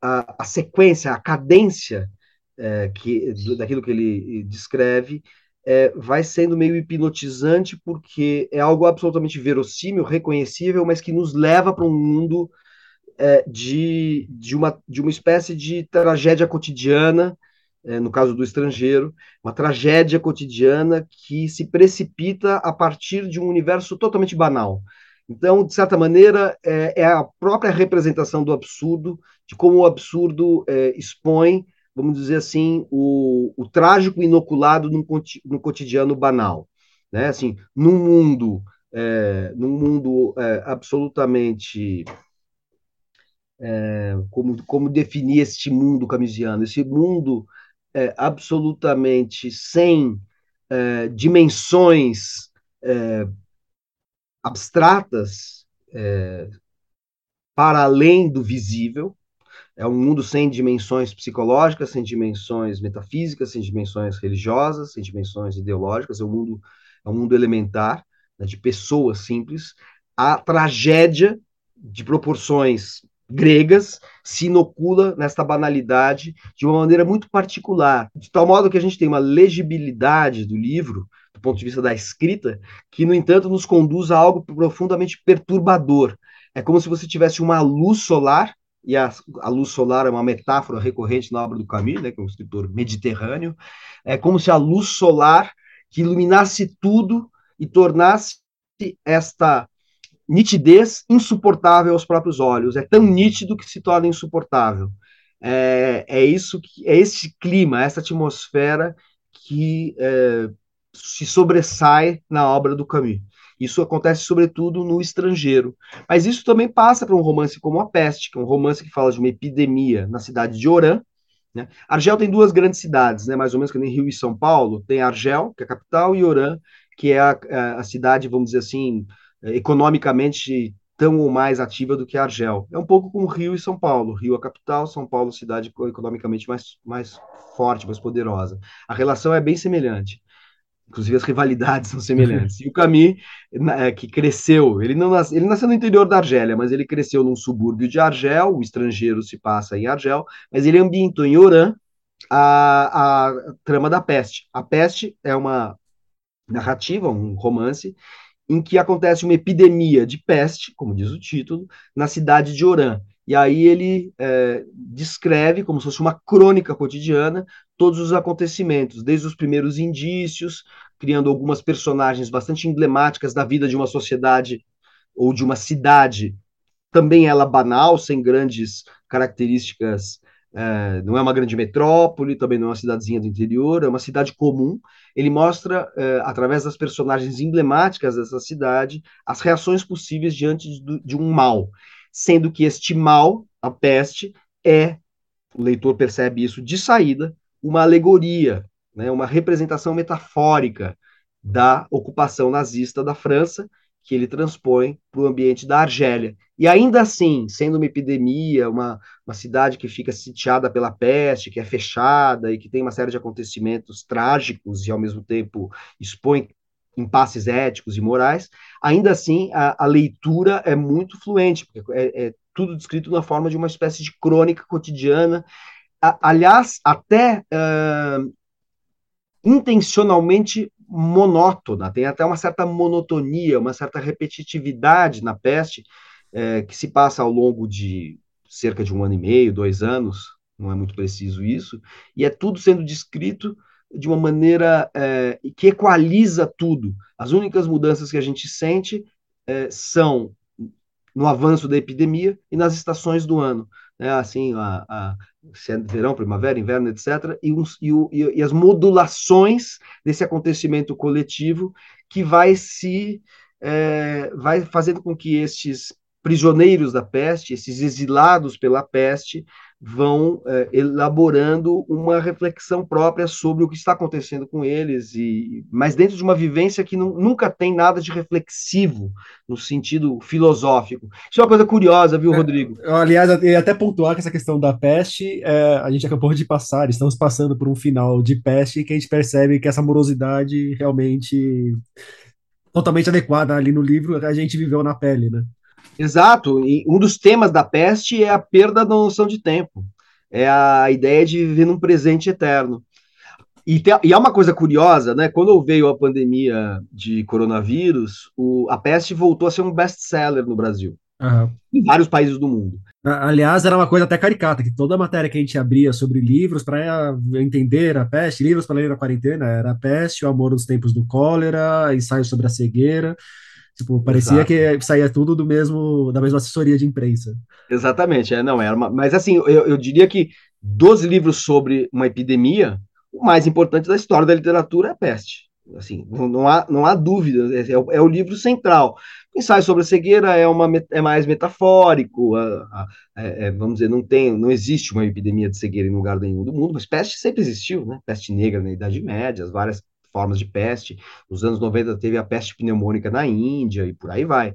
a, a, sequência, a cadência é, que, daquilo que ele descreve, é, vai sendo meio hipnotizante porque é algo absolutamente verossímil, reconhecível, mas que nos leva para um mundo é, de, de, uma, de uma espécie de tragédia cotidiana, é, no caso do estrangeiro, uma tragédia cotidiana que se precipita a partir de um universo totalmente banal. Então, de certa maneira, é, é a própria representação do absurdo, de como o absurdo é, expõe vamos dizer assim, o, o trágico inoculado no, no cotidiano banal. Né? Assim, num mundo, é, num mundo é, absolutamente. É, como, como definir este mundo camisiano? Esse mundo é, absolutamente sem é, dimensões é, abstratas para além do visível, é um mundo sem dimensões psicológicas, sem dimensões metafísicas, sem dimensões religiosas, sem dimensões ideológicas. É um mundo, é um mundo elementar, né, de pessoas simples. A tragédia de proporções gregas se inocula nesta banalidade de uma maneira muito particular, de tal modo que a gente tem uma legibilidade do livro, do ponto de vista da escrita, que, no entanto, nos conduz a algo profundamente perturbador. É como se você tivesse uma luz solar e a, a, luz solar é uma metáfora recorrente na obra do Camus, né, que é um escritor mediterrâneo, é como se a luz solar que iluminasse tudo e tornasse esta nitidez insuportável aos próprios olhos. É tão nítido que se torna insuportável. É, é isso que é esse clima, essa atmosfera que é, se sobressai na obra do Camus. Isso acontece sobretudo no estrangeiro. Mas isso também passa para um romance como A Peste, que é um romance que fala de uma epidemia na cidade de Oran. Né? Argel tem duas grandes cidades, né? mais ou menos que nem Rio e São Paulo. Tem Argel, que é a capital, e Oran, que é a, a cidade, vamos dizer assim, economicamente tão ou mais ativa do que Argel. É um pouco como Rio e São Paulo. Rio a capital, São Paulo cidade economicamente mais, mais forte, mais poderosa. A relação é bem semelhante. Inclusive as rivalidades são semelhantes. E o Camus, é, que cresceu, ele não nasce, ele nasceu no interior da Argélia, mas ele cresceu num subúrbio de Argel, o estrangeiro se passa em Argel, mas ele ambientou em Oran a, a trama da peste. A peste é uma narrativa, um romance, em que acontece uma epidemia de peste, como diz o título, na cidade de Oran. E aí ele é, descreve, como se fosse uma crônica cotidiana, todos os acontecimentos, desde os primeiros indícios, criando algumas personagens bastante emblemáticas da vida de uma sociedade ou de uma cidade, também ela banal, sem grandes características é, não é uma grande metrópole, também não é uma cidadezinha do interior, é uma cidade comum. Ele mostra, é, através das personagens emblemáticas dessa cidade, as reações possíveis diante de, de um mal, sendo que este mal, a peste, é, o leitor percebe isso de saída, uma alegoria, né, uma representação metafórica da ocupação nazista da França que ele transpõe para o ambiente da Argélia. E ainda assim, sendo uma epidemia, uma, uma cidade que fica sitiada pela peste, que é fechada e que tem uma série de acontecimentos trágicos e, ao mesmo tempo, expõe impasses éticos e morais, ainda assim a, a leitura é muito fluente, porque é, é, tudo descrito na forma de uma espécie de crônica cotidiana. Aliás, até uh, intencionalmente monótona, tem até uma certa monotonia, uma certa repetitividade na peste, é, que se passa ao longo de cerca de um ano e meio, dois anos, não é muito preciso isso, e é tudo sendo descrito de uma maneira que equaliza tudo. As únicas mudanças que a gente sente são no avanço da epidemia e nas estações do ano né, assim, a, a, é verão, primavera, inverno, etc., e, uns, e, o, e, as modulações desse acontecimento coletivo que vai se é, vai fazendo com que estes prisioneiros da peste, esses exilados pela peste, vão é, elaborando uma reflexão própria sobre o que está acontecendo com eles, e mas dentro de uma vivência que não, nunca tem nada de reflexivo no sentido filosófico. Isso é uma coisa curiosa, viu, é, Rodrigo? É, aliás, até pontuar que essa questão da peste, é, a gente acabou de passar, estamos passando por um final de peste que a gente percebe que essa morosidade realmente totalmente adequada ali no livro, a gente viveu na pele, né? Exato, e um dos temas da peste é a perda da noção de tempo, é a ideia de viver num presente eterno. E, tem, e é uma coisa curiosa, né? Quando veio a pandemia de coronavírus, o, a peste voltou a ser um best-seller no Brasil, uhum. em vários países do mundo. Aliás, era uma coisa até caricata, que toda matéria que a gente abria sobre livros para entender a peste, livros para ler na quarentena, era a peste, o amor nos tempos do cólera, ensaios sobre a cegueira. Tipo, parecia Exato. que saía tudo do mesmo, da mesma assessoria de imprensa. Exatamente, é, não era uma, mas assim, eu, eu diria que dos livros sobre uma epidemia, o mais importante da história da literatura é a peste. Assim, não, não há, não há dúvida, é, é, o, é o livro central. O ensaio sobre a cegueira é, uma, é mais metafórico, a, a, é, é, vamos dizer, não tem, não existe uma epidemia de cegueira em lugar nenhum do mundo, mas peste sempre existiu, né? Peste negra na Idade Média, as várias formas de peste. Nos anos 90 teve a peste pneumônica na Índia e por aí vai.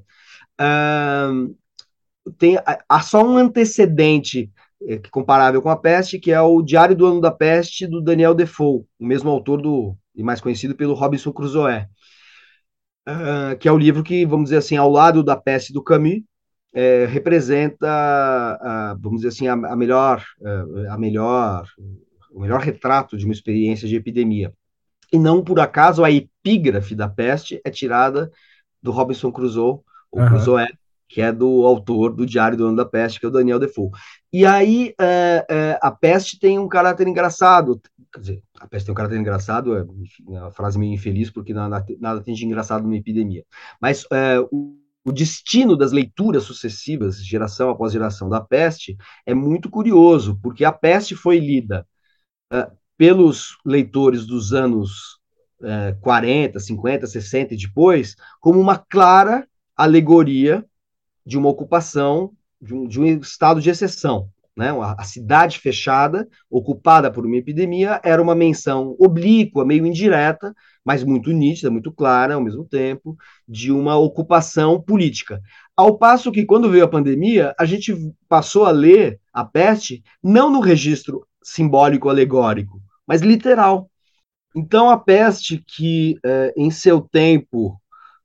Tem, há só um antecedente é, comparável com a peste, que é o Diário do Ano da Peste, do Daniel Defoe, o mesmo autor do e mais conhecido pelo Robinson Crusoe, uh, que é o livro que, vamos dizer assim, ao lado da peste do Camus, é, representa, vamos dizer assim, a, a melhor, uh, a melhor, o melhor retrato de uma experiência de epidemia. E não por acaso a epígrafe da peste é tirada do Robinson Crusoe, ou uhum. Crusoe, que é do autor do Diário do Ano da Peste, que é o Daniel Defoe. E aí é, é, a peste tem um caráter engraçado, quer dizer, a peste tem um caráter engraçado, é, é uma frase meio infeliz, porque nada, nada tem de engraçado numa epidemia. Mas é, o, o destino das leituras sucessivas, geração após geração da peste, é muito curioso, porque a peste foi lida uh, pelos leitores dos anos é, 40, 50, 60 e depois, como uma clara alegoria de uma ocupação, de um, de um estado de exceção. Né? A, cidade fechada, ocupada por uma epidemia, era uma menção oblíqua, meio indireta, mas muito nítida, muito clara ao mesmo tempo, de uma ocupação política. Ao passo que, quando veio a pandemia, a gente passou a ler a peste não no registro simbólico alegórico, mas literal. Então, a peste, que é, em seu tempo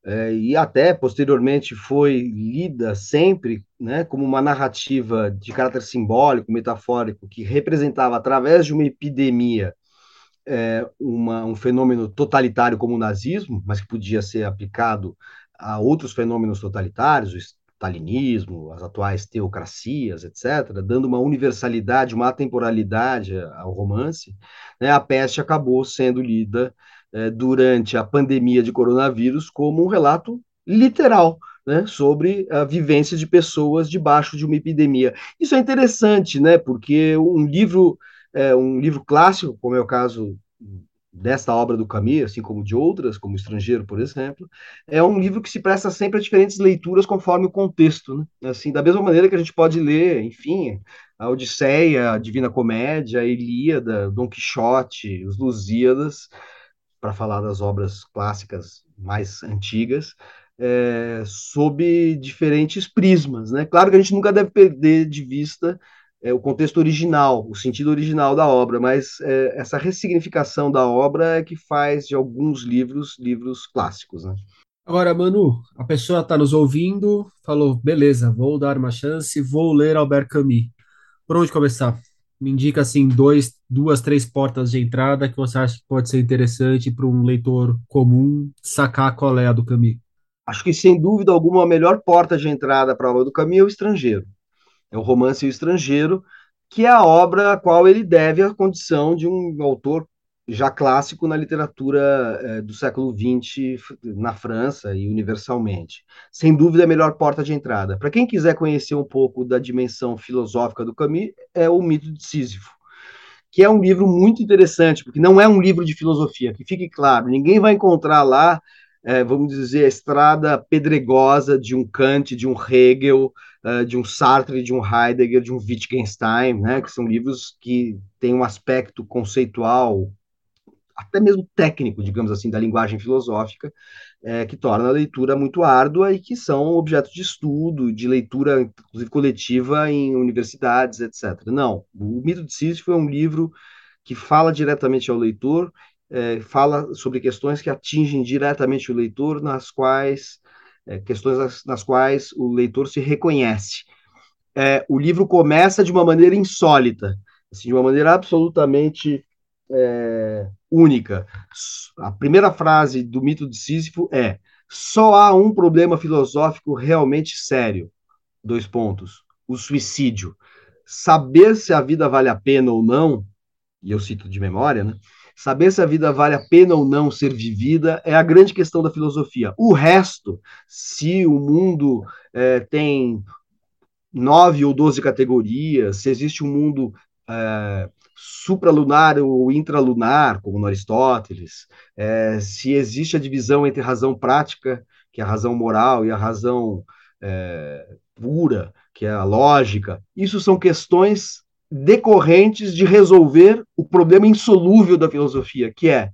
é, e até posteriormente foi lida sempre né, como uma narrativa de caráter simbólico, metafórico, que representava, através de uma epidemia, é, uma, um fenômeno totalitário como o nazismo, mas que podia ser aplicado a outros fenômenos totalitários, stalinismo, as atuais teocracias, etc., dando uma universalidade, uma atemporalidade ao romance, né, a peste acabou sendo lida é, durante a pandemia de coronavírus como um relato literal né, sobre a vivência de pessoas debaixo de uma epidemia. Isso é interessante, né, porque um livro, é, um livro clássico, como é o caso desta obra do Camus, assim como de outras, como Estrangeiro, por exemplo, é um livro que se presta sempre a diferentes leituras conforme o contexto, né? Assim, da mesma maneira que a gente pode ler, enfim, a Odisseia, a Divina Comédia, a Ilíada, Dom Quixote, os Lusíadas, para falar das obras clássicas mais antigas, é, sob diferentes prismas. Né? Claro que a gente nunca deve perder de vista é, o contexto original, o sentido original da obra, mas é, essa ressignificação da obra é que faz de alguns livros livros clássicos. Né? Agora, Manu, a pessoa está nos ouvindo, falou, beleza, vou dar uma chance, vou ler Albert Camus. Por onde começar? me indica assim dois, duas, três portas de entrada que você acha que pode ser interessante para um leitor comum sacar qual é a do Camus. Acho que sem dúvida alguma a melhor porta de entrada para a obra do Camus é o Estrangeiro. É o romance Estrangeiro, que é a obra a qual ele deve a condição de um autor já clássico na literatura é, do século XX na França e universalmente. Sem dúvida, a melhor porta de entrada. Para quem quiser conhecer um pouco da dimensão filosófica do Camus, é o Mito de Sísifo, que é um livro muito interessante, porque não é um livro de filosofia, que fique claro, ninguém vai encontrar lá, é, vamos dizer, a estrada pedregosa de um Kant, de um Hegel, uh, de um Sartre, de um Heidegger, de um Wittgenstein, né, que são livros que têm um aspecto conceitual, até mesmo técnico, digamos assim, da linguagem filosófica, é, que torna a leitura muito árdua e que são objeto de estudo, de leitura, inclusive coletiva, em universidades, etc. Não, o Mito de Sísifo é um livro que fala diretamente ao leitor, é, fala sobre questões que atingem diretamente o leitor, nas quais é, questões nas, nas, quais o leitor se reconhece. É, o livro começa de uma maneira insólita, assim, de uma maneira absolutamente é, única. A primeira frase do mito de Sísifo é: só há um problema filosófico realmente sério. Dois pontos. O suicídio. Saber se a vida vale a pena ou não, e eu cito de memória, né? Saber se a vida vale a pena ou não ser vivida é a grande questão da filosofia. O resto, se o mundo é, tem nove ou doze categorias, se existe um mundo é, supralunar ou intralunar, como no Aristóteles, é, se existe a divisão entre razão prática, que é a razão moral, e a razão é, pura, que é a lógica. Isso são questões decorrentes de resolver o problema insolúvel da filosofia, que é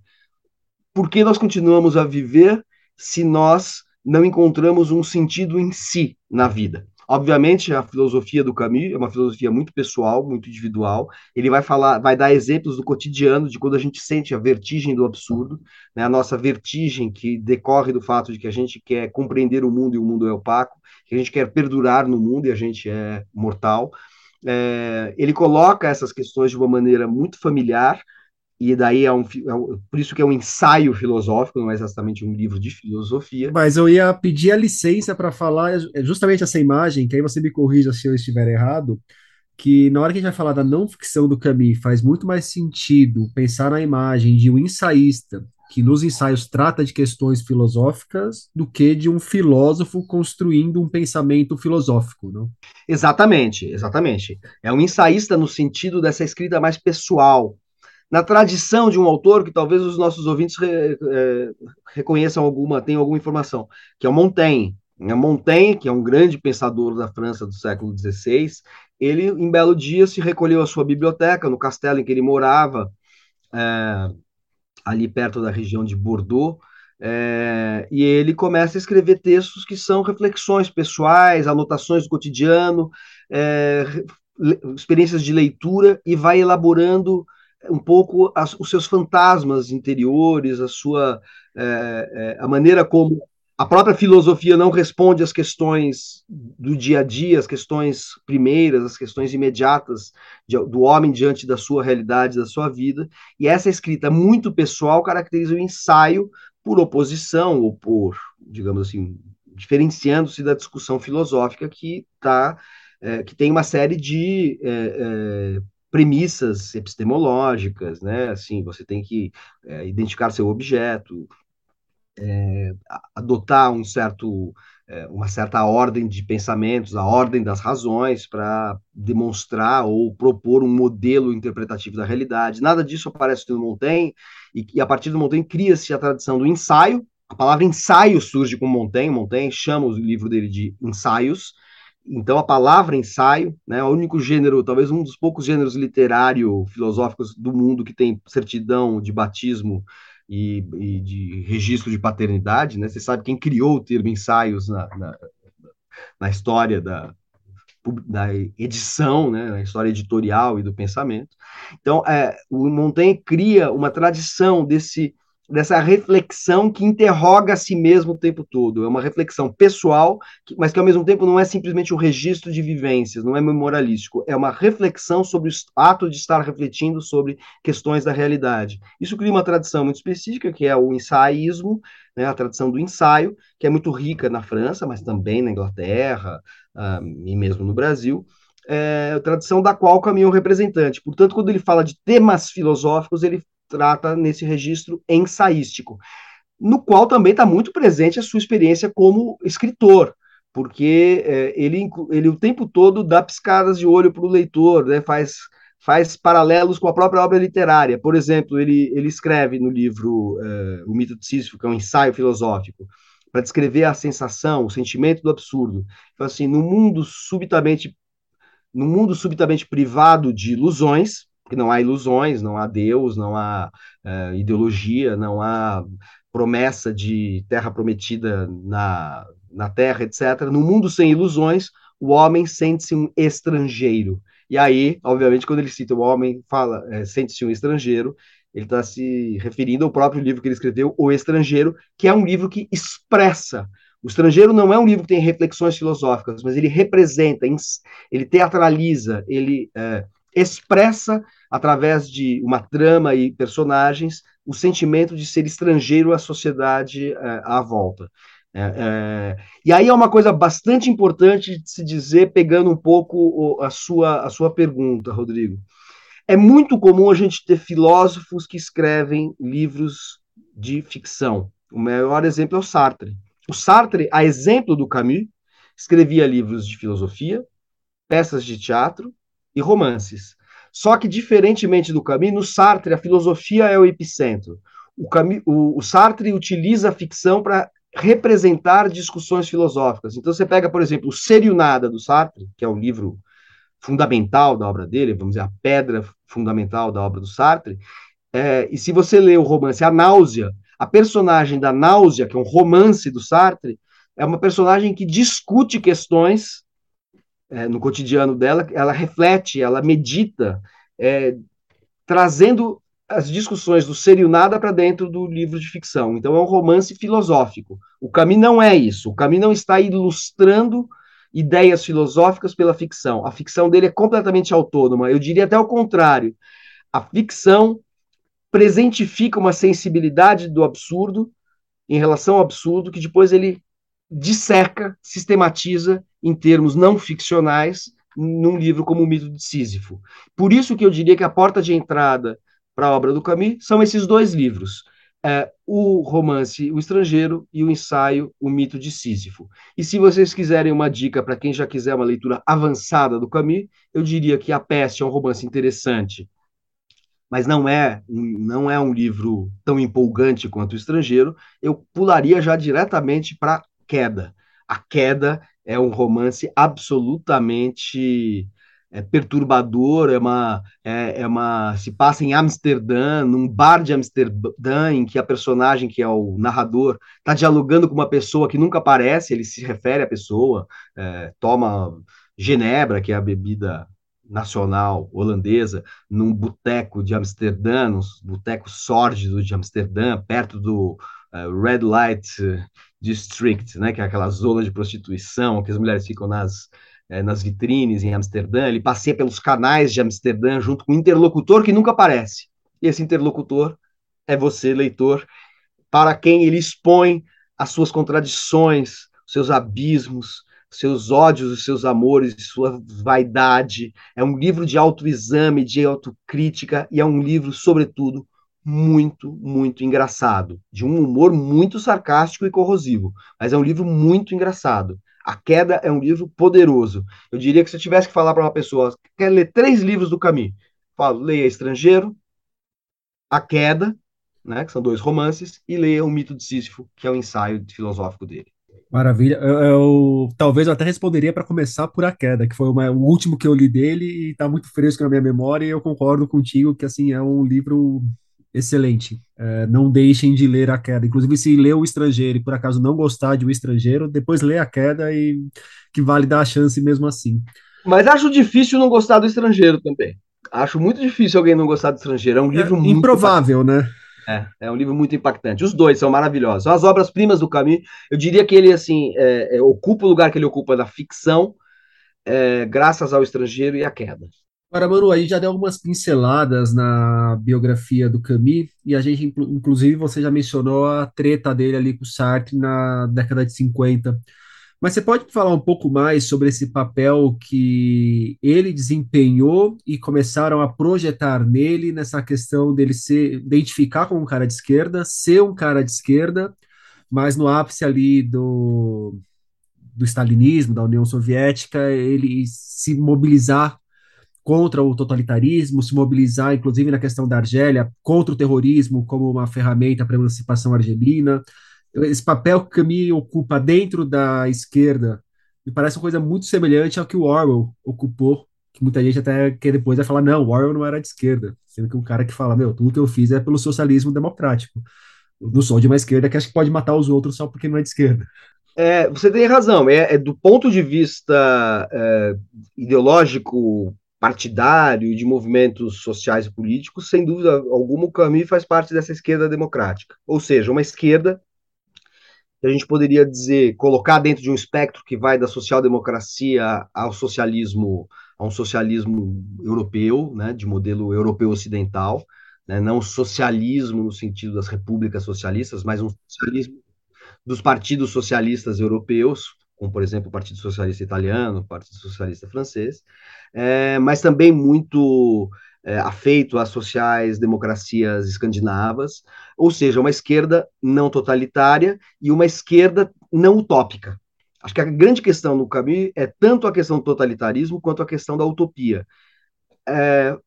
por que nós continuamos a viver se nós não encontramos um sentido em si na vida? Obviamente, a filosofia do Camus é uma filosofia muito pessoal, muito individual. Ele vai falar, vai dar exemplos do cotidiano de quando a gente sente a vertigem do absurdo, né? a nossa vertigem que decorre do fato de que a gente quer compreender o mundo e o mundo é opaco, que a gente quer perdurar no mundo e a gente é mortal. É, ele coloca essas questões de uma maneira muito familiar, e daí é um, é um, por isso que é um ensaio filosófico, não é exatamente um livro de filosofia. Mas eu ia pedir a licença para falar é justamente essa imagem, que aí você me corrija se eu estiver errado, que na hora que a gente vai falar da não ficção do Camus, faz muito mais sentido pensar na imagem de um ensaísta que nos ensaios trata de questões filosóficas do que de um filósofo construindo um pensamento filosófico, não? Exatamente, exatamente. É um ensaísta no sentido dessa escrita mais pessoal, na tradição de um autor que talvez os nossos ouvintes re, é, reconheçam alguma, tenham alguma informação, que é o Montaigne. É Montaigne, que é um grande pensador da França do século XVI, ele, em belo dia, se recolheu à sua biblioteca, no castelo em que ele morava, é, ali perto da região de Bordeaux, é, e ele começa a escrever textos que são reflexões pessoais, anotações do cotidiano, é, experiências de leitura, e vai elaborando um pouco as, os seus fantasmas interiores, a sua é, a maneira como a própria filosofia não responde às questões do dia a dia, as questões primeiras, as questões imediatas de, do homem diante da sua realidade, da sua vida. E essa escrita muito pessoal caracteriza o ensaio por oposição ou por, digamos assim, diferenciando-se da discussão filosófica que tá, é, que tem uma série de é, é, premissas epistemológicas, né? Assim, você tem que é, identificar seu objeto, é, adotar um certo, é, uma certa ordem de pensamentos, a ordem das razões, para demonstrar ou propor um modelo interpretativo da realidade. Nada disso aparece no Montaigne, e, e a partir do Montaigne cria-se a tradição do ensaio. A palavra ensaio surge com Montaigne, Montaigne chama o livro dele de ensaios, então, a palavra ensaio, né, é o único gênero, talvez um dos poucos gêneros literário-filosóficos do mundo que tem certidão de batismo e, e, de registro de paternidade, né? Você sabe quem criou o termo ensaios na, na, na história da, da edição, né? na história editorial e do pensamento. Então, é, o Montaigne cria uma tradição desse dessa reflexão que interroga a si mesmo o tempo todo. É uma reflexão pessoal, mas que ao mesmo tempo não é simplesmente um registro de vivências, não é memorialístico, é uma reflexão sobre o ato de estar refletindo sobre questões da realidade. Isso cria uma tradição muito específica, que é o ensaísmo, né, a tradição do ensaio, que é muito rica na França, mas também na Inglaterra uh, e mesmo no Brasil. É, tradição da qual caminha o representante. Portanto, quando ele fala de temas filosóficos, ele trata nesse registro ensaístico, no qual também está muito presente a sua experiência como escritor, porque é, ele, ele o tempo todo dá piscadas de olho para o leitor, né, faz, faz paralelos com a própria obra literária. Por exemplo, ele, ele escreve no livro é, O Mito de Sísifo, que é um ensaio filosófico, para descrever a sensação, o sentimento do absurdo. Então, assim, no mundo subitamente no mundo subitamente privado de ilusões, que não há ilusões, não há Deus, não há uh, ideologia, não há promessa de terra prometida na, na terra, etc. No mundo sem ilusões, o homem sente-se um estrangeiro. E aí, obviamente, quando ele cita o homem, fala, é, sente-se um estrangeiro, ele está se referindo ao próprio livro que ele escreveu, O Estrangeiro, que é um livro que expressa. O Estrangeiro não é um livro que tem reflexões filosóficas, mas ele representa, ele teatraliza, ele é, expressa através de uma trama e personagens, o sentimento de ser estrangeiro à sociedade é, à volta. É, é, e aí é uma coisa bastante importante de se dizer, pegando um pouco a sua, a sua pergunta, Rodrigo. É muito comum a gente ter filósofos que escrevem livros de ficção. O maior exemplo é o Sartre. O Sartre, a exemplo do Camus, escrevia livros de filosofia, peças de teatro e romances. Só que, diferentemente do Camus, no Sartre, a filosofia é o epicentro. O, Camus, o, o Sartre utiliza a ficção para representar discussões filosóficas. Então, você pega, por exemplo, o Ser e o Nada, do Sartre, que é o livro fundamental da obra dele, vamos dizer, a pedra fundamental da obra do Sartre, é, e se você lê o romance A Náusea, a personagem da Náusea, que é um romance do Sartre, é uma personagem que discute questões é, no cotidiano dela, ela reflete, ela medita, é, trazendo as discussões do ser e o nada para dentro do livro de ficção. Então é um romance filosófico. O Camus não é isso. O Camus não está ilustrando ideias filosóficas pela ficção. A ficção dele é completamente autônoma. Eu diria até o contrário. A ficção presentifica uma sensibilidade do absurdo em relação ao absurdo que depois ele disseca, sistematiza em termos não ficcionais num livro como o Mito de Sísifo. Por isso que eu diria que a porta de entrada para a obra do Camus são esses dois livros. É, o romance O Estrangeiro e o ensaio O Mito de Sísifo. E se vocês quiserem uma dica para quem já quiser uma leitura avançada do Camus, eu diria que A Peste é um romance interessante, mas não é, não é um livro tão empolgante quanto O Estrangeiro. Eu pularia já diretamente para Queda. A Queda é um romance absolutamente é, perturbador, é uma, é, é, uma. se passa em Amsterdã, num bar de Amsterdã, em que a personagem, que é o narrador, está dialogando com uma pessoa que nunca aparece, ele se refere à pessoa, é, toma Genebra, que é a bebida nacional holandesa, num boteco de Amsterdã, num boteco sórdido de Amsterdã, perto do uh, Red Light District, né, que é aquela zona de prostituição que as mulheres ficam nas, é, nas vitrines em Amsterdã. Ele passeia pelos canais de Amsterdã junto com um interlocutor que nunca aparece. E esse interlocutor é você, leitor, para quem ele expõe as suas contradições, seus abismos, seus ódios, os seus amores, sua vaidade. É um livro de autoexame, de autocrítica e é um livro, sobretudo, muito, muito engraçado, de um humor muito sarcástico e corrosivo, mas é um livro muito engraçado. A Queda é um livro poderoso. Eu diria que se eu tivesse que falar para uma pessoa que quer ler três livros do Camus, falo, leia Estrangeiro, A Queda, né, que são dois romances, e leia O Mito de Sísifo, que é o ensaio filosófico dele. Maravilha. Eu, eu, talvez eu até responderia para começar por A Queda, que foi uma, o último que eu li dele e está muito fresco na minha memória, e eu concordo contigo que assim é um livro excelente. É, não deixem de ler A Queda. Inclusive, se lê O Estrangeiro e por acaso não gostar de O Estrangeiro, depois lê A Queda e que vale dar a chance mesmo assim. Mas acho difícil não gostar do Estrangeiro também. Acho muito difícil alguém não gostar do Estrangeiro. É um livro é, muito improvável, né? É, é um livro muito impactante. Os dois são maravilhosos. São as obras-primas do Camus. Eu diria que ele, assim, é, é, ocupa o lugar que ele ocupa da ficção, é, graças ao Estrangeiro e à Queda. Agora, Manu, a gente já deu algumas pinceladas na biografia do Camus, e a gente, inclusive, você já mencionou a treta dele ali com o Sartre na década de 50. Mas você pode falar um pouco mais sobre esse papel que ele desempenhou e começaram a projetar nele nessa questão dele se identificar como um cara de esquerda, ser um cara de esquerda, mas no ápice ali do, do stalinismo, da União Soviética, ele se mobilizar contra o totalitarismo, se mobilizar, inclusive na questão da Argélia, contra o terrorismo como uma ferramenta para a emancipação argelina. Esse papel que Camus ocupa dentro da esquerda me parece uma coisa muito semelhante ao que o Orwell ocupou, que muita gente até que depois vai falar, não, o Orwell não era de esquerda, sendo que um cara que fala, meu, tudo que eu fiz é pelo socialismo democrático. Eu não sou de uma esquerda que acha que pode matar os outros só porque não é de esquerda. É, você tem razão. É, é do ponto de vista é, ideológico partidário, de movimentos sociais e políticos, sem dúvida alguma, o Camus faz parte dessa esquerda democrática. Ou seja, uma esquerda que a gente poderia dizer, colocar dentro de um espectro que vai da social-democracia ao socialismo, a um socialismo europeu, né, de modelo europeu ocidental, né, não socialismo no sentido das repúblicas socialistas, mas um socialismo dos partidos socialistas europeus, como por exemplo o Partido Socialista Italiano, o Partido Socialista Francês, é, mas também muito é, afeito às sociais-democracias escandinavas, ou seja, uma esquerda não totalitária e uma esquerda não utópica. Acho que a grande questão no Camus é tanto a questão do totalitarismo quanto a questão da utopia. É,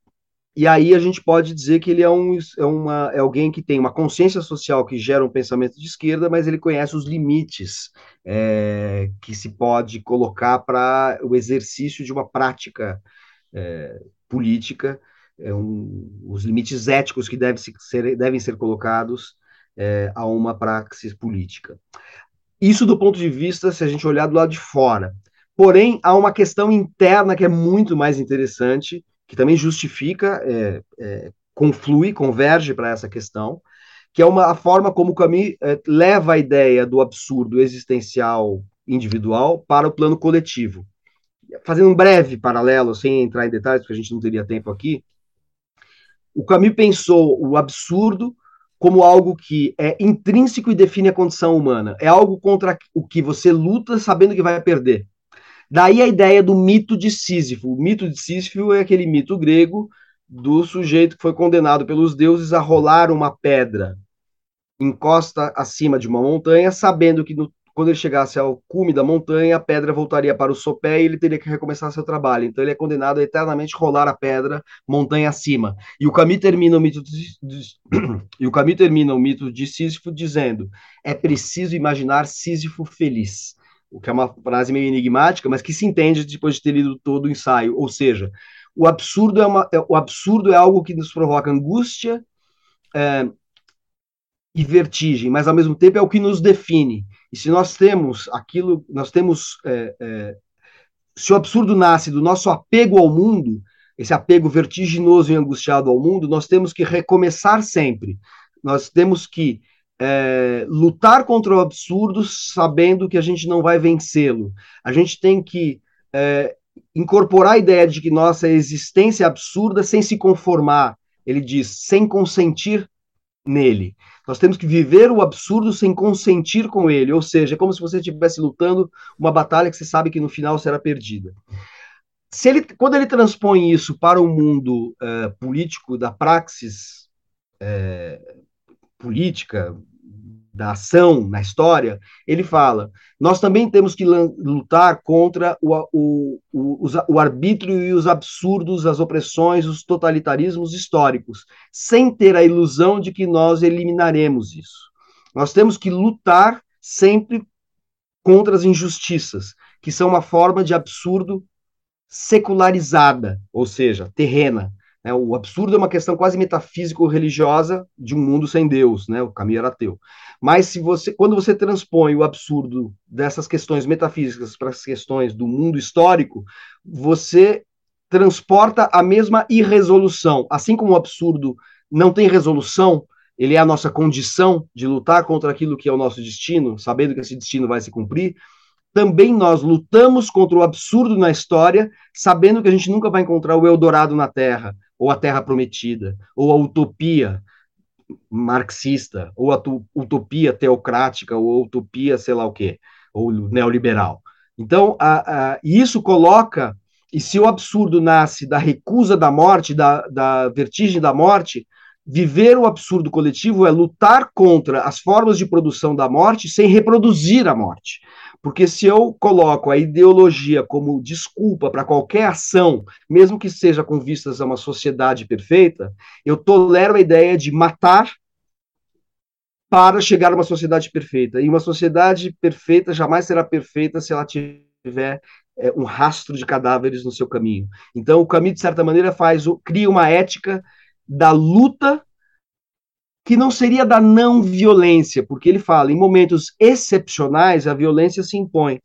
e aí a gente pode dizer que ele é, um, é, uma, é alguém que tem uma consciência social que gera um pensamento de esquerda, mas ele conhece os limites é, que se pode colocar para o exercício de uma prática é, política, é um, os limites éticos que deve ser, devem ser colocados é, a uma praxis política. Isso do ponto de vista, se a gente olhar do lado de fora. Porém, há uma questão interna que é muito mais interessante, que também justifica, é, é, conflui, converge para essa questão, que é uma a forma como Camus é, leva a ideia do absurdo existencial individual para o plano coletivo. Fazendo um breve paralelo, sem entrar em detalhes, porque a gente não teria tempo aqui, o Camus pensou o absurdo como algo que é intrínseco e define a condição humana. É algo contra o que você luta sabendo que vai perder. Daí a ideia do mito de Sísifo. O mito de Sísifo é aquele mito grego do sujeito que foi condenado pelos deuses a rolar uma pedra encosta acima de uma montanha, sabendo que no, quando ele chegasse ao cume da montanha, a pedra voltaria para o sopé e ele teria que recomeçar seu trabalho. Então ele é condenado a eternamente rolar a pedra montanha acima. E o Camus termina o mito de, e o Camus termina o mito de Sísifo dizendo: é preciso imaginar Sísifo feliz o que é uma frase meio enigmática, mas que se entende depois de ter lido todo o ensaio. Ou seja, o absurdo é, uma, é, o absurdo é algo que nos provoca angústia é, e vertigem, mas ao mesmo tempo é o que nos define. E se nós temos aquilo, nós temos. É, é se o absurdo nasce do nosso apego ao mundo, esse apego vertiginoso e angustiado ao mundo, nós temos que recomeçar sempre. Nós temos que é, lutar contra o absurdo sabendo que a gente não vai vencê-lo. A gente tem que é, incorporar a ideia de que nossa existência é absurda sem se conformar. Ele diz, sem consentir nele. Nós temos que viver o absurdo sem consentir com ele, ou seja, é como se você estivesse lutando uma batalha que você sabe que no final será perdida. Se ele, quando ele transpõe isso para o mundo é, político da praxis é, política, da ação na história, ele fala: nós também temos que lutar contra o, o, o, o, arbítrio e os absurdos, as opressões, os totalitarismos históricos, sem ter a ilusão de que nós eliminaremos isso. Nós temos que lutar sempre contra as injustiças, que são uma forma de absurdo secularizada, ou seja, terrena. Né? O absurdo é uma questão quase metafísico-religiosa de um mundo sem Deus, né? o caminho era ateu. Mas se você, quando você transpõe o absurdo dessas questões metafísicas para as questões do mundo histórico, você transporta a mesma irresolução. Assim como o absurdo não tem resolução, ele é a nossa condição de lutar contra aquilo que é o nosso destino, sabendo que esse destino vai se cumprir. Também nós lutamos contra o absurdo na história, sabendo que a gente nunca vai encontrar o Eldorado na Terra, ou a Terra Prometida, ou a utopia marxista, ou a utopia teocrática, ou a utopia sei lá o quê, ou neoliberal. Então, a, a, isso coloca, e se o absurdo nasce da recusa da morte, da, da vertigem da morte, viver o absurdo coletivo é lutar contra as formas de produção da morte sem reproduzir a morte. Porque se eu coloco a ideologia como desculpa para qualquer ação, mesmo que seja com vistas a uma sociedade perfeita, eu tolero a ideia de matar para chegar a uma sociedade perfeita. E uma sociedade perfeita jamais será perfeita se ela tiver é, um rastro de cadáveres no seu caminho. Então, o caminho, de certa maneira, faz cria uma ética da luta que não seria da não violência, porque ele fala, em momentos excepcionais, a violência se impõe.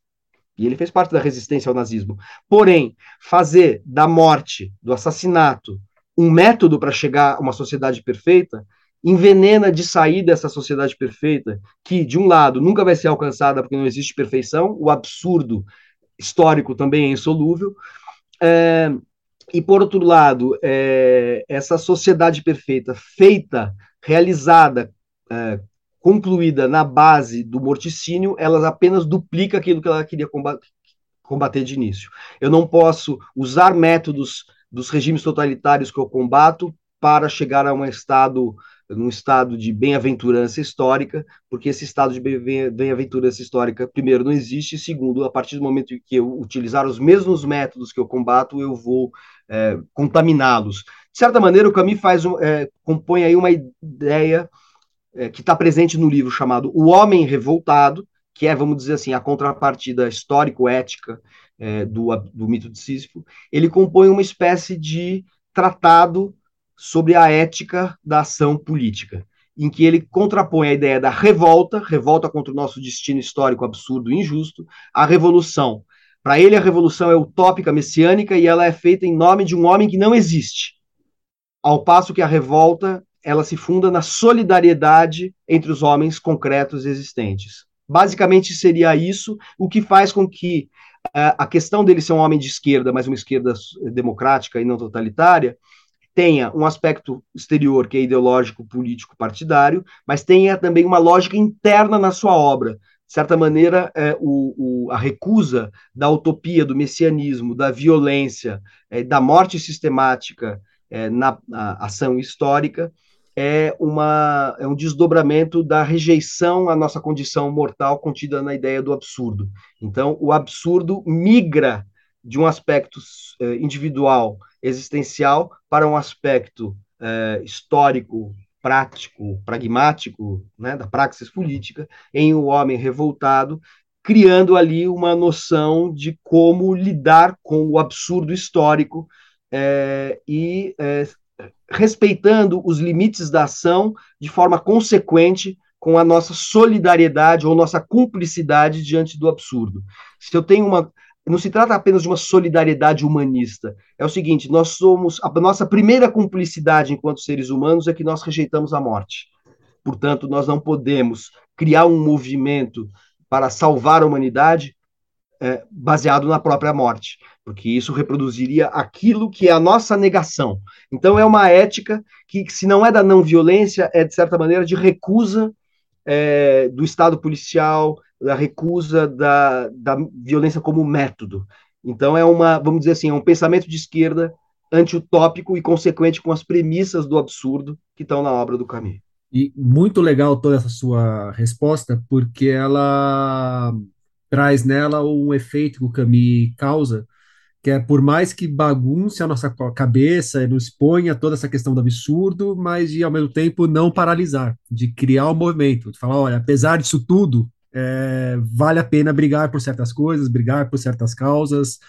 E ele fez parte da resistência ao nazismo. Porém, fazer da morte, do assassinato, um método para chegar a uma sociedade perfeita, envenena de sair dessa sociedade perfeita, que, de um lado, nunca vai ser alcançada porque não existe perfeição, o absurdo histórico também é insolúvel, é, e, por outro lado, é, essa sociedade perfeita feita realizada, é, concluída na base do morticínio, ela apenas duplica aquilo que ela queria combater, de início. Eu não posso usar métodos dos regimes totalitários que eu combato para chegar a um estado num estado de bem-aventurança histórica, porque esse estado de bem-aventurança histórica, primeiro, não existe, e segundo, a partir do momento que eu utilizar os mesmos métodos que eu combato, eu vou é, contaminá-los. De certa maneira, o Camus faz, é, compõe aí uma ideia é, que está presente no livro chamado O Homem Revoltado, que é, vamos dizer assim, a contrapartida histórico-ética é, do, do mito de Sísifo. Ele compõe uma espécie de tratado sobre a ética da ação política, em que ele contrapõe a ideia da revolta, revolta contra o nosso destino histórico absurdo e injusto, a revolução. Para ele, a revolução é utópica, messiânica, e ela é feita em nome de um homem que não existe. Ao passo que a revolta, ela se funda na solidariedade entre os homens concretos existentes. Basicamente seria isso o que faz com que uh, a questão dele ser um homem de esquerda, mas uma esquerda democrática e não totalitária, tenha um aspecto exterior, que é ideológico, político, partidário, mas tenha também uma lógica interna na sua obra. De certa maneira, é, o, o, a recusa da utopia, do messianismo, da violência, é, da morte sistemática é, na, ação histórica, é, uma, é um desdobramento da rejeição à nossa condição mortal contida na ideia do absurdo. Então, o absurdo migra de um aspecto eh, individual, existencial, para um aspecto eh, histórico, prático, pragmático, né, da praxis política, em um homem revoltado, criando ali uma noção de como lidar com o absurdo histórico eh, e respeitando os limites da ação de forma consequente com a nossa solidariedade ou nossa cumplicidade diante do absurdo. Se eu tenho uma não se trata apenas de uma solidariedade humanista. É o seguinte: nós somos. A nossa primeira cumplicidade enquanto seres humanos é que nós rejeitamos a morte. Portanto, nós não podemos criar um movimento para salvar a humanidade é, baseado na própria morte, porque isso reproduziria aquilo que é a nossa negação. Então, é uma ética que, se não é da não violência, é de certa maneira de recusa é, do Estado policial, da recusa da, da violência como método. Então, é uma, vamos dizer assim, é um pensamento de esquerda antiutópico e consequente com as premissas do absurdo que estão na obra do Camus. E muito legal toda essa sua resposta, porque ela traz nela um efeito que o Camus causa, que é por mais que bagunce a nossa cabeça e nos exponha toda essa questão do absurdo, mas de ao mesmo tempo não paralisar, de criar um movimento, de falar, olha, apesar disso tudo, é, vale a pena brigar por certas coisas, brigar por certas causas.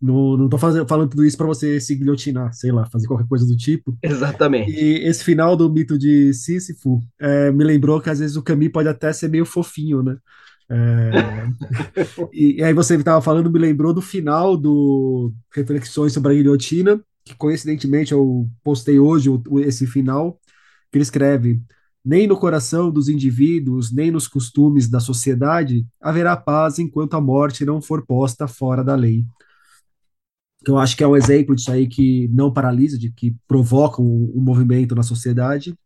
Não, não tô fazendo, falando tudo isso para você se guilhotinar, sei lá, fazer qualquer coisa do tipo. Exatamente. E esse final do mito de Sísifo é, me lembrou que às vezes o Camus pode até ser meio fofinho, né? É... e, e, aí você estava falando, me lembrou do final do Reflexões sobre a Guilhotina, que coincidentemente eu postei hoje esse final, que ele escreve: Nem no coração dos indivíduos, nem nos costumes da sociedade haverá paz enquanto a morte não for posta fora da lei. Que eu acho que é um exemplo disso aí que não paralisa, de que provoca um, um movimento na sociedade.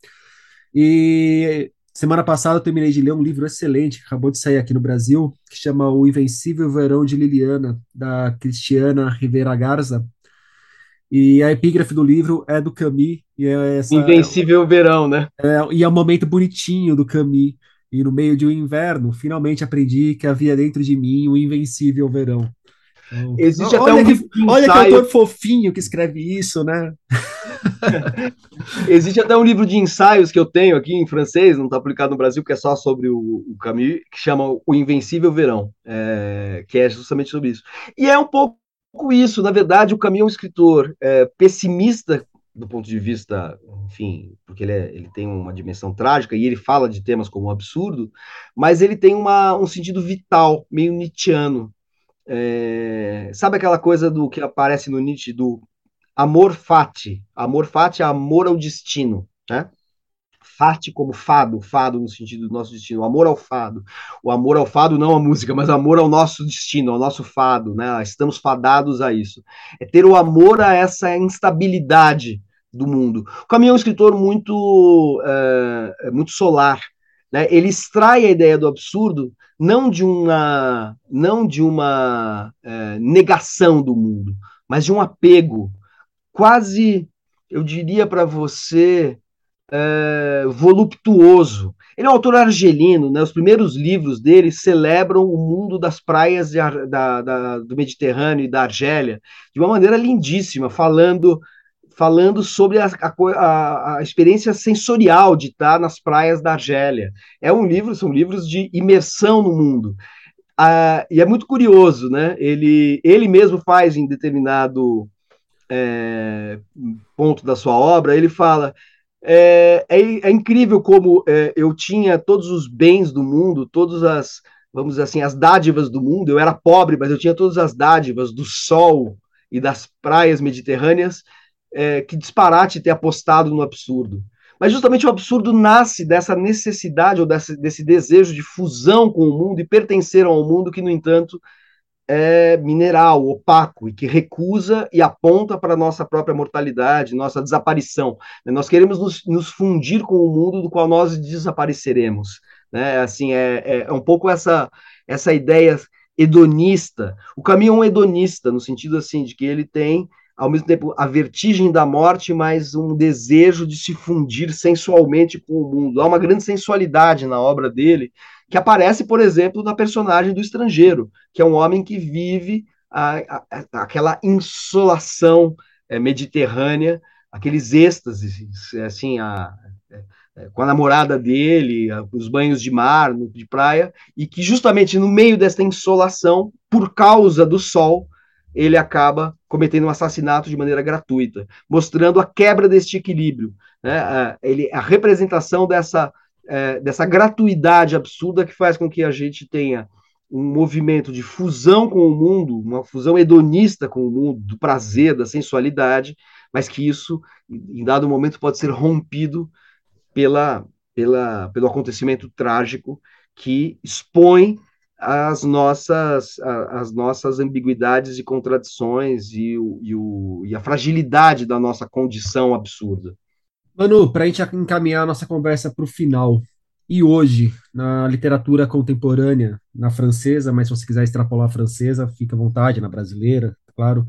E Semana passada eu terminei de ler um livro excelente que acabou de sair aqui no Brasil, que chama O Invencível Verão de Liliana, da Cristiana Rivera Garza. E a epígrafe do livro é do Camus. E é essa, Invencível Verão, né? É, e é um momento bonitinho do Camus. E no meio de um inverno, finalmente aprendi que havia dentro de mim um invencível verão. Então, Existe até um que, olha que autor fofinho que escreve isso, né? Existe até um livro de ensaios que eu tenho aqui em francês, não está publicado no Brasil, que é só sobre o, o Camus, que chama O Invencível Verão, é, que é justamente sobre isso. E é um pouco isso, na verdade, o Camus é um escritor é, pessimista do ponto de vista, enfim, porque ele, é, ele tem uma dimensão trágica e ele fala de temas como o absurdo, mas ele tem uma, um sentido vital, meio nietzschiano. É, sabe aquela coisa do que aparece no Nietzsche do amor fati. Amor fati é amor ao destino, né? Fati como fado, fado no sentido do nosso destino, o amor ao fado. O amor ao fado não a música, mas amor ao nosso destino, ao nosso fado, né? Estamos fadados a isso. É ter o amor a essa instabilidade do mundo. O Caminho é um escritor muito, é, muito solar, né? Ele extrai a ideia do absurdo não de uma, não de uma é, negação do mundo, mas de um apego quase, eu diria para você, é, voluptuoso. Ele é um autor argelino, né? os primeiros livros dele celebram o mundo das praias de, da, da, do Mediterrâneo e da Argélia de uma maneira lindíssima, falando falando sobre a, a, a, experiência sensorial de estar nas praias da Argélia. É um livro, são livros de imersão no mundo. Ah, e é muito curioso, né? Ele, ele mesmo faz em determinado é, ponto da sua obra, ele fala: é, é, é incrível como é, eu tinha todos os bens do mundo, todas as, vamos dizer assim, as dádivas do mundo. Eu era pobre, mas eu tinha todas as dádivas do sol e das praias mediterrâneas. É, que disparate ter apostado no absurdo. Mas justamente o absurdo nasce dessa necessidade ou desse, desse desejo de fusão com o mundo e pertencer ao mundo que, no entanto, é, mineral, opaco, e que recusa e aponta para a nossa própria mortalidade, nossa desaparição. Nós queremos nos, nos, fundir com o mundo do qual nós desapareceremos. Né? Assim, é, é, é um pouco essa, essa ideia hedonista. O caminho é um hedonista, no sentido assim, de que ele tem ao mesmo tempo a vertigem da morte, mas um desejo de se fundir sensualmente com o mundo. Há uma grande sensualidade na obra dele, que aparece, por exemplo, na personagem do estrangeiro, que é um homem que vive a, a, aquela insolação é, mediterrânea, aqueles êxtases, assim, a, é, com a namorada dele, os banhos de mar, de praia, e que justamente no meio dessa insolação, por causa do sol, ele acaba cometendo um assassinato de maneira gratuita, mostrando a quebra deste equilíbrio, né? ele, a representação dessa é, dessa gratuidade absurda que faz com que a gente tenha um movimento de fusão com o mundo, uma fusão hedonista com o mundo, do prazer, da sensualidade, mas que isso, em dado momento, pode ser rompido pela, pela, pelo acontecimento trágico que expõe as nossas, as nossas ambiguidades e contradições e, o, e, o, e a fragilidade da nossa condição absurda. Manu, para a gente encaminhar a nossa conversa para o final, e hoje, na literatura contemporânea, na francesa, mas se você quiser extrapolar a francesa, fica à vontade, na brasileira, claro,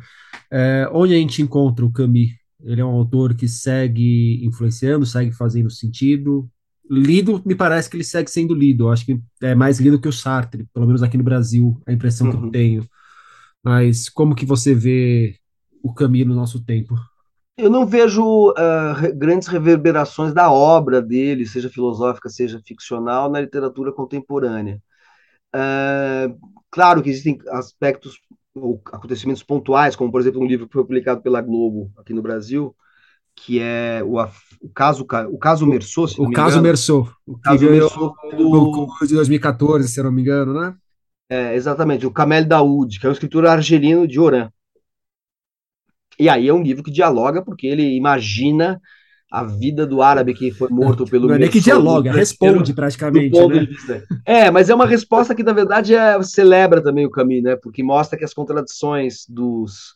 é, onde a gente encontra o Camus? Ele é um autor que segue influenciando, segue fazendo sentido, lido, me parece que ele segue sendo lido. Eu acho que é mais lido que o Sartre, pelo menos aqui no Brasil, a impressão uhum. que eu uhum. tenho. Mas como que você vê o caminho no nosso tempo? Eu não vejo uh, grandes reverberações da obra dele, seja filosófica, seja ficcional, na literatura contemporânea. Uh, claro que existem aspectos ou acontecimentos pontuais, como por exemplo um livro que foi publicado pela Globo aqui no Brasil, que é o, o caso o caso Merceau, se o caso Merceau, o caso Merceau do de 2014, se não me engano, né? É, exatamente, o Kamel Daoud, que é um escritor argelino de Oran. E aí é um livro que dialoga porque ele imagina a vida do árabe que foi morto pelo Não é que dialoga, responde praticamente. Né? É, mas é uma resposta que, na verdade, é, celebra também o caminho, né? Porque mostra que as contradições dos,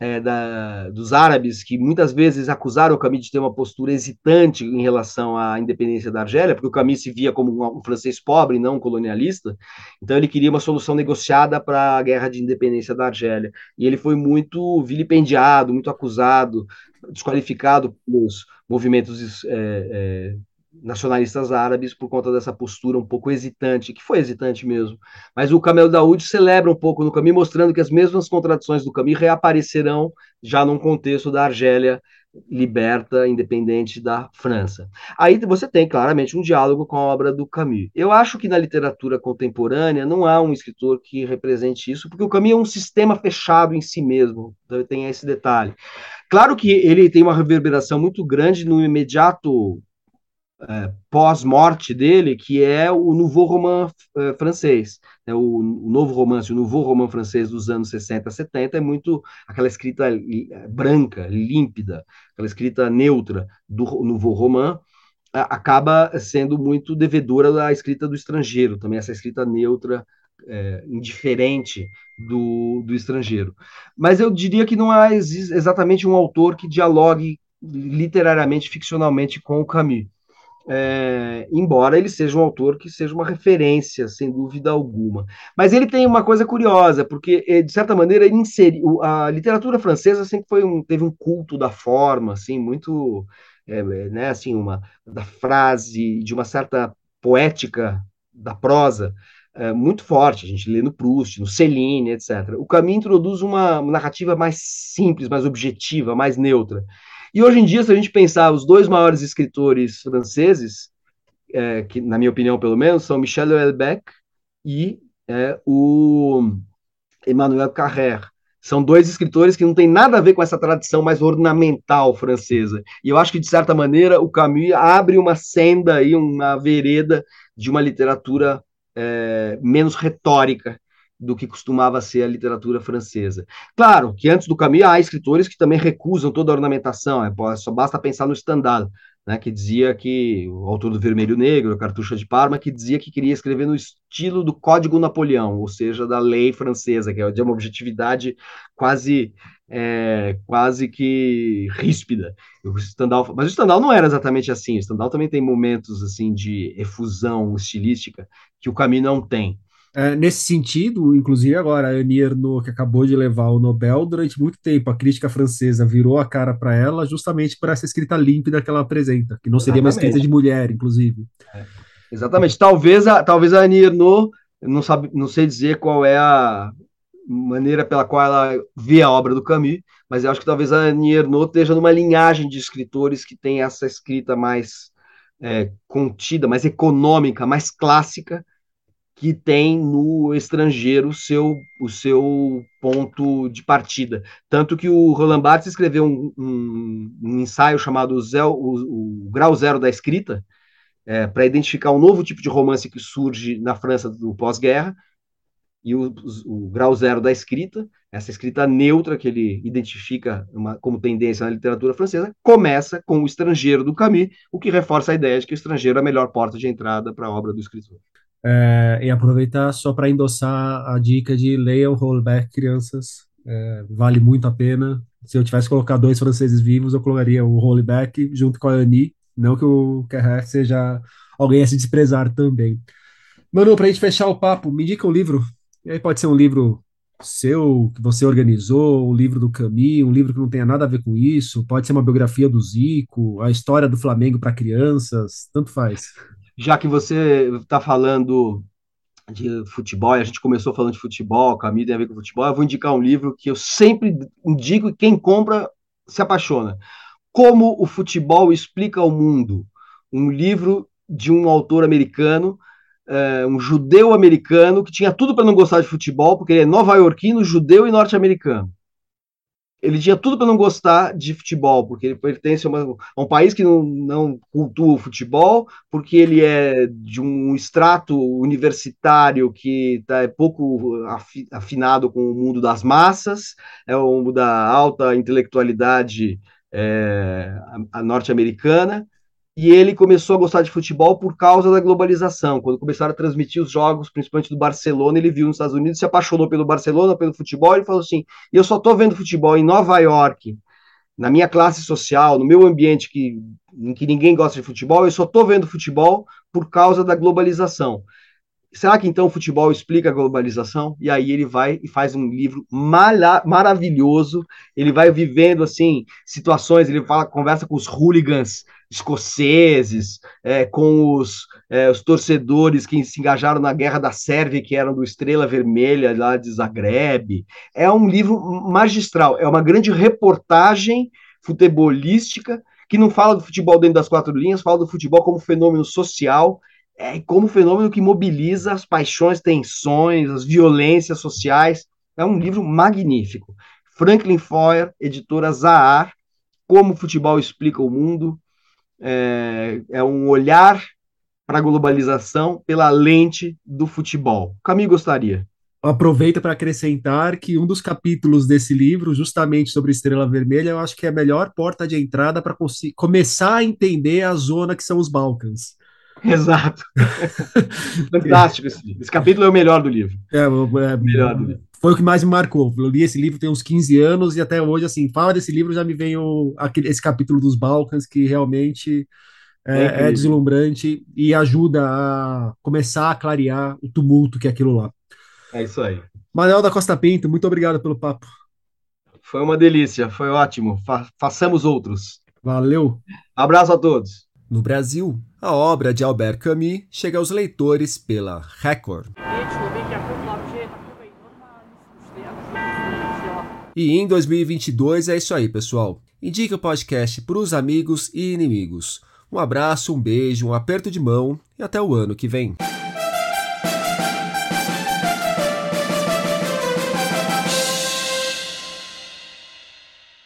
é, da, dos árabes, que muitas vezes acusaram o Camille de ter uma postura hesitante em relação à independência da Argélia, porque o Camille se via como um, um francês pobre, não um colonialista, então ele queria uma solução negociada para a guerra de independência da Argélia. E ele foi muito vilipendiado, muito acusado, desqualificado pelos movimentos é, é, nacionalistas árabes por conta dessa postura um pouco hesitante, que foi hesitante mesmo. Mas o Camelo Daoud celebra um pouco no caminho, mostrando que as mesmas contradições do caminho reaparecerão já num contexto da Argélia liberta, independente da França. Aí você tem claramente um diálogo com a obra do Camus. Eu acho que na literatura contemporânea não há um escritor que represente isso, porque o Camus é um sistema fechado em si mesmo, então tem esse detalhe. Claro que ele tem uma reverberação muito grande no imediato é, pós-morte dele, que é o Nouveau Roman é, francês. É o, o, novo romance, o Nouveau Roman francês dos anos 60, 70, é muito aquela escrita branca, límpida, aquela escrita neutra do Nouveau Roman, acaba sendo muito devedora da escrita do estrangeiro, também essa escrita neutra, é, indiferente do, do estrangeiro. Mas eu diria que não há exatamente um autor que dialogue literariamente, ficcionalmente com o Camus é, embora ele seja um autor que seja uma referência, sem dúvida alguma. Mas ele tem uma coisa curiosa, porque, eh, de certa maneira, ele inseriu. A literatura francesa sempre foi um, teve um culto da forma, assim, muito. É, né, assim, uma, da frase, de uma certa poética da prosa. É, muito forte, a gente lê no Proust, no Céline, etc. O Camus introduz uma narrativa mais simples, mais objetiva, mais neutra. E hoje em dia, se a gente pensar os dois maiores escritores franceses, é, que na minha opinião pelo menos, são Michel Houellebecq e é, o Emmanuel Carrère. São dois escritores que não têm nada a ver com essa tradição mais ornamental francesa. E eu acho que, de certa maneira, o Camus abre uma senda, aí, uma vereda de uma literatura é, menos retórica do que costumava ser a literatura francesa. Claro que antes do Camus há escritores que também recusam toda a ornamentação, é, só basta pensar no Stendhal, né, que dizia que, o autor do Vermelho Negro, Cartucha de Parma, que dizia que queria escrever no estilo do Código Napoleão, ou seja, da lei francesa, que é de uma objetividade quase é, quase que ríspida. O mas o Stendhal não era exatamente assim, o Stendhal também tem momentos assim de efusão estilística que o Camus não tem. É, nesse sentido, inclusive agora, a Annie Ernaux, que acabou de levar o Nobel, durante muito tempo a crítica francesa virou a cara para ela justamente por essa escrita límpida que ela apresenta, que não seria Exatamente. uma escrita de mulher, inclusive. É. Exatamente. Talvez a, talvez a Annie Ernaux, não, sabe, não sei dizer qual é a maneira pela qual ela vê a obra do Camus, mas eu acho que talvez a Annie Ernaux esteja numa linhagem de escritores que tem essa escrita mais é, contida, mais econômica, mais clássica, que tem no estrangeiro seu, o seu ponto de partida. Tanto que o Roland Barthes escreveu um, um, um ensaio chamado o, o, o, Grau Zero da Escrita, é, para identificar um novo tipo de romance que surge na França do pós-guerra, e o, o, grau zero da escrita, essa escrita neutra que ele identifica uma, como tendência na literatura francesa, começa com o estrangeiro do Camus, o que reforça a ideia de que o estrangeiro é a melhor porta de entrada para a obra do escritor. É, e aproveitar só para endossar a dica de leiam Holbeck, crianças, é, vale muito a pena. Se eu tivesse que colocar dois franceses vivos, eu colocaria o Holbeck junto com a Annie, não que o Carrère seja alguém a se desprezar também. Manu, para a gente fechar o papo, me indica um livro e aí pode ser um livro seu, que você organizou, um livro do Camus, um livro que não tenha nada a ver com isso, pode ser uma biografia do Zico, a história do Flamengo para crianças, tanto faz. Já que você está falando de futebol, a gente começou falando de futebol, Camus tem a ver com futebol, eu vou indicar um livro que eu sempre indico e quem compra se apaixona. Como o futebol explica o mundo. Um livro de um autor americano é, um judeu americano que tinha tudo para não gostar de futebol, porque ele é nova-iorquino, judeu e norte-americano. Ele tinha tudo para não gostar de futebol, porque ele pertence a, uma, a, um país que não, não cultua o futebol, porque ele é de um extrato universitário que tá, é pouco afinado com o mundo das massas, é o mundo da alta intelectualidade é, norte-americana e ele começou a gostar de futebol por causa da globalização. Quando começaram a transmitir os jogos, principalmente do Barcelona, ele viu nos Estados Unidos, se apaixonou pelo Barcelona, pelo futebol, e falou assim: eu só estou vendo futebol em Nova York, na minha classe social, no meu ambiente que, em que ninguém gosta de futebol, eu só estou vendo futebol por causa da globalização. Será que então o futebol explica a globalização? E aí ele vai e faz um livro maravilhoso. Ele vai vivendo assim situações. Ele fala, conversa com os hooligans escoceses, é, com os, é, os, torcedores que se engajaram na guerra da Sérvia, que eram do Estrela Vermelha, lá de Zagreb. É um livro magistral, é uma grande reportagem futebolística que não fala do futebol dentro das quatro linhas, fala do futebol como fenômeno social, é, como fenômeno que mobiliza as paixões, tensões, as violências sociais. É um livro magnífico. Franklin Foer, editora Zahar, Como o Futebol Explica o Mundo, é, é um olhar para a globalização pela lente do futebol. Caminho gostaria. Aproveita para acrescentar que um dos capítulos desse livro, justamente sobre Estrela Vermelha, eu acho que é a melhor porta de entrada para começar a entender a zona que são os Balcãs. Exato. Fantástico esse livro. Esse capítulo é o melhor do livro. É, é melhor do livro. Foi o que mais me marcou. Eu li esse livro tem uns 15 anos e até hoje, assim, fala desse livro, já me vem o, aquele, esse capítulo dos Balcãs que realmente é, é, é deslumbrante e ajuda a começar a clarear o tumulto que é aquilo lá. É isso aí. Manuel da Costa Pinto, muito obrigado pelo papo. Foi uma delícia, foi ótimo. Fa façamos outros. Valeu. Abraço a todos. No Brasil, a obra de Albert Camus chega aos leitores pela Record. E em 2022 é isso aí, pessoal. Indique o podcast para os amigos e inimigos. Um abraço, um beijo, um aperto de mão e até o ano que vem.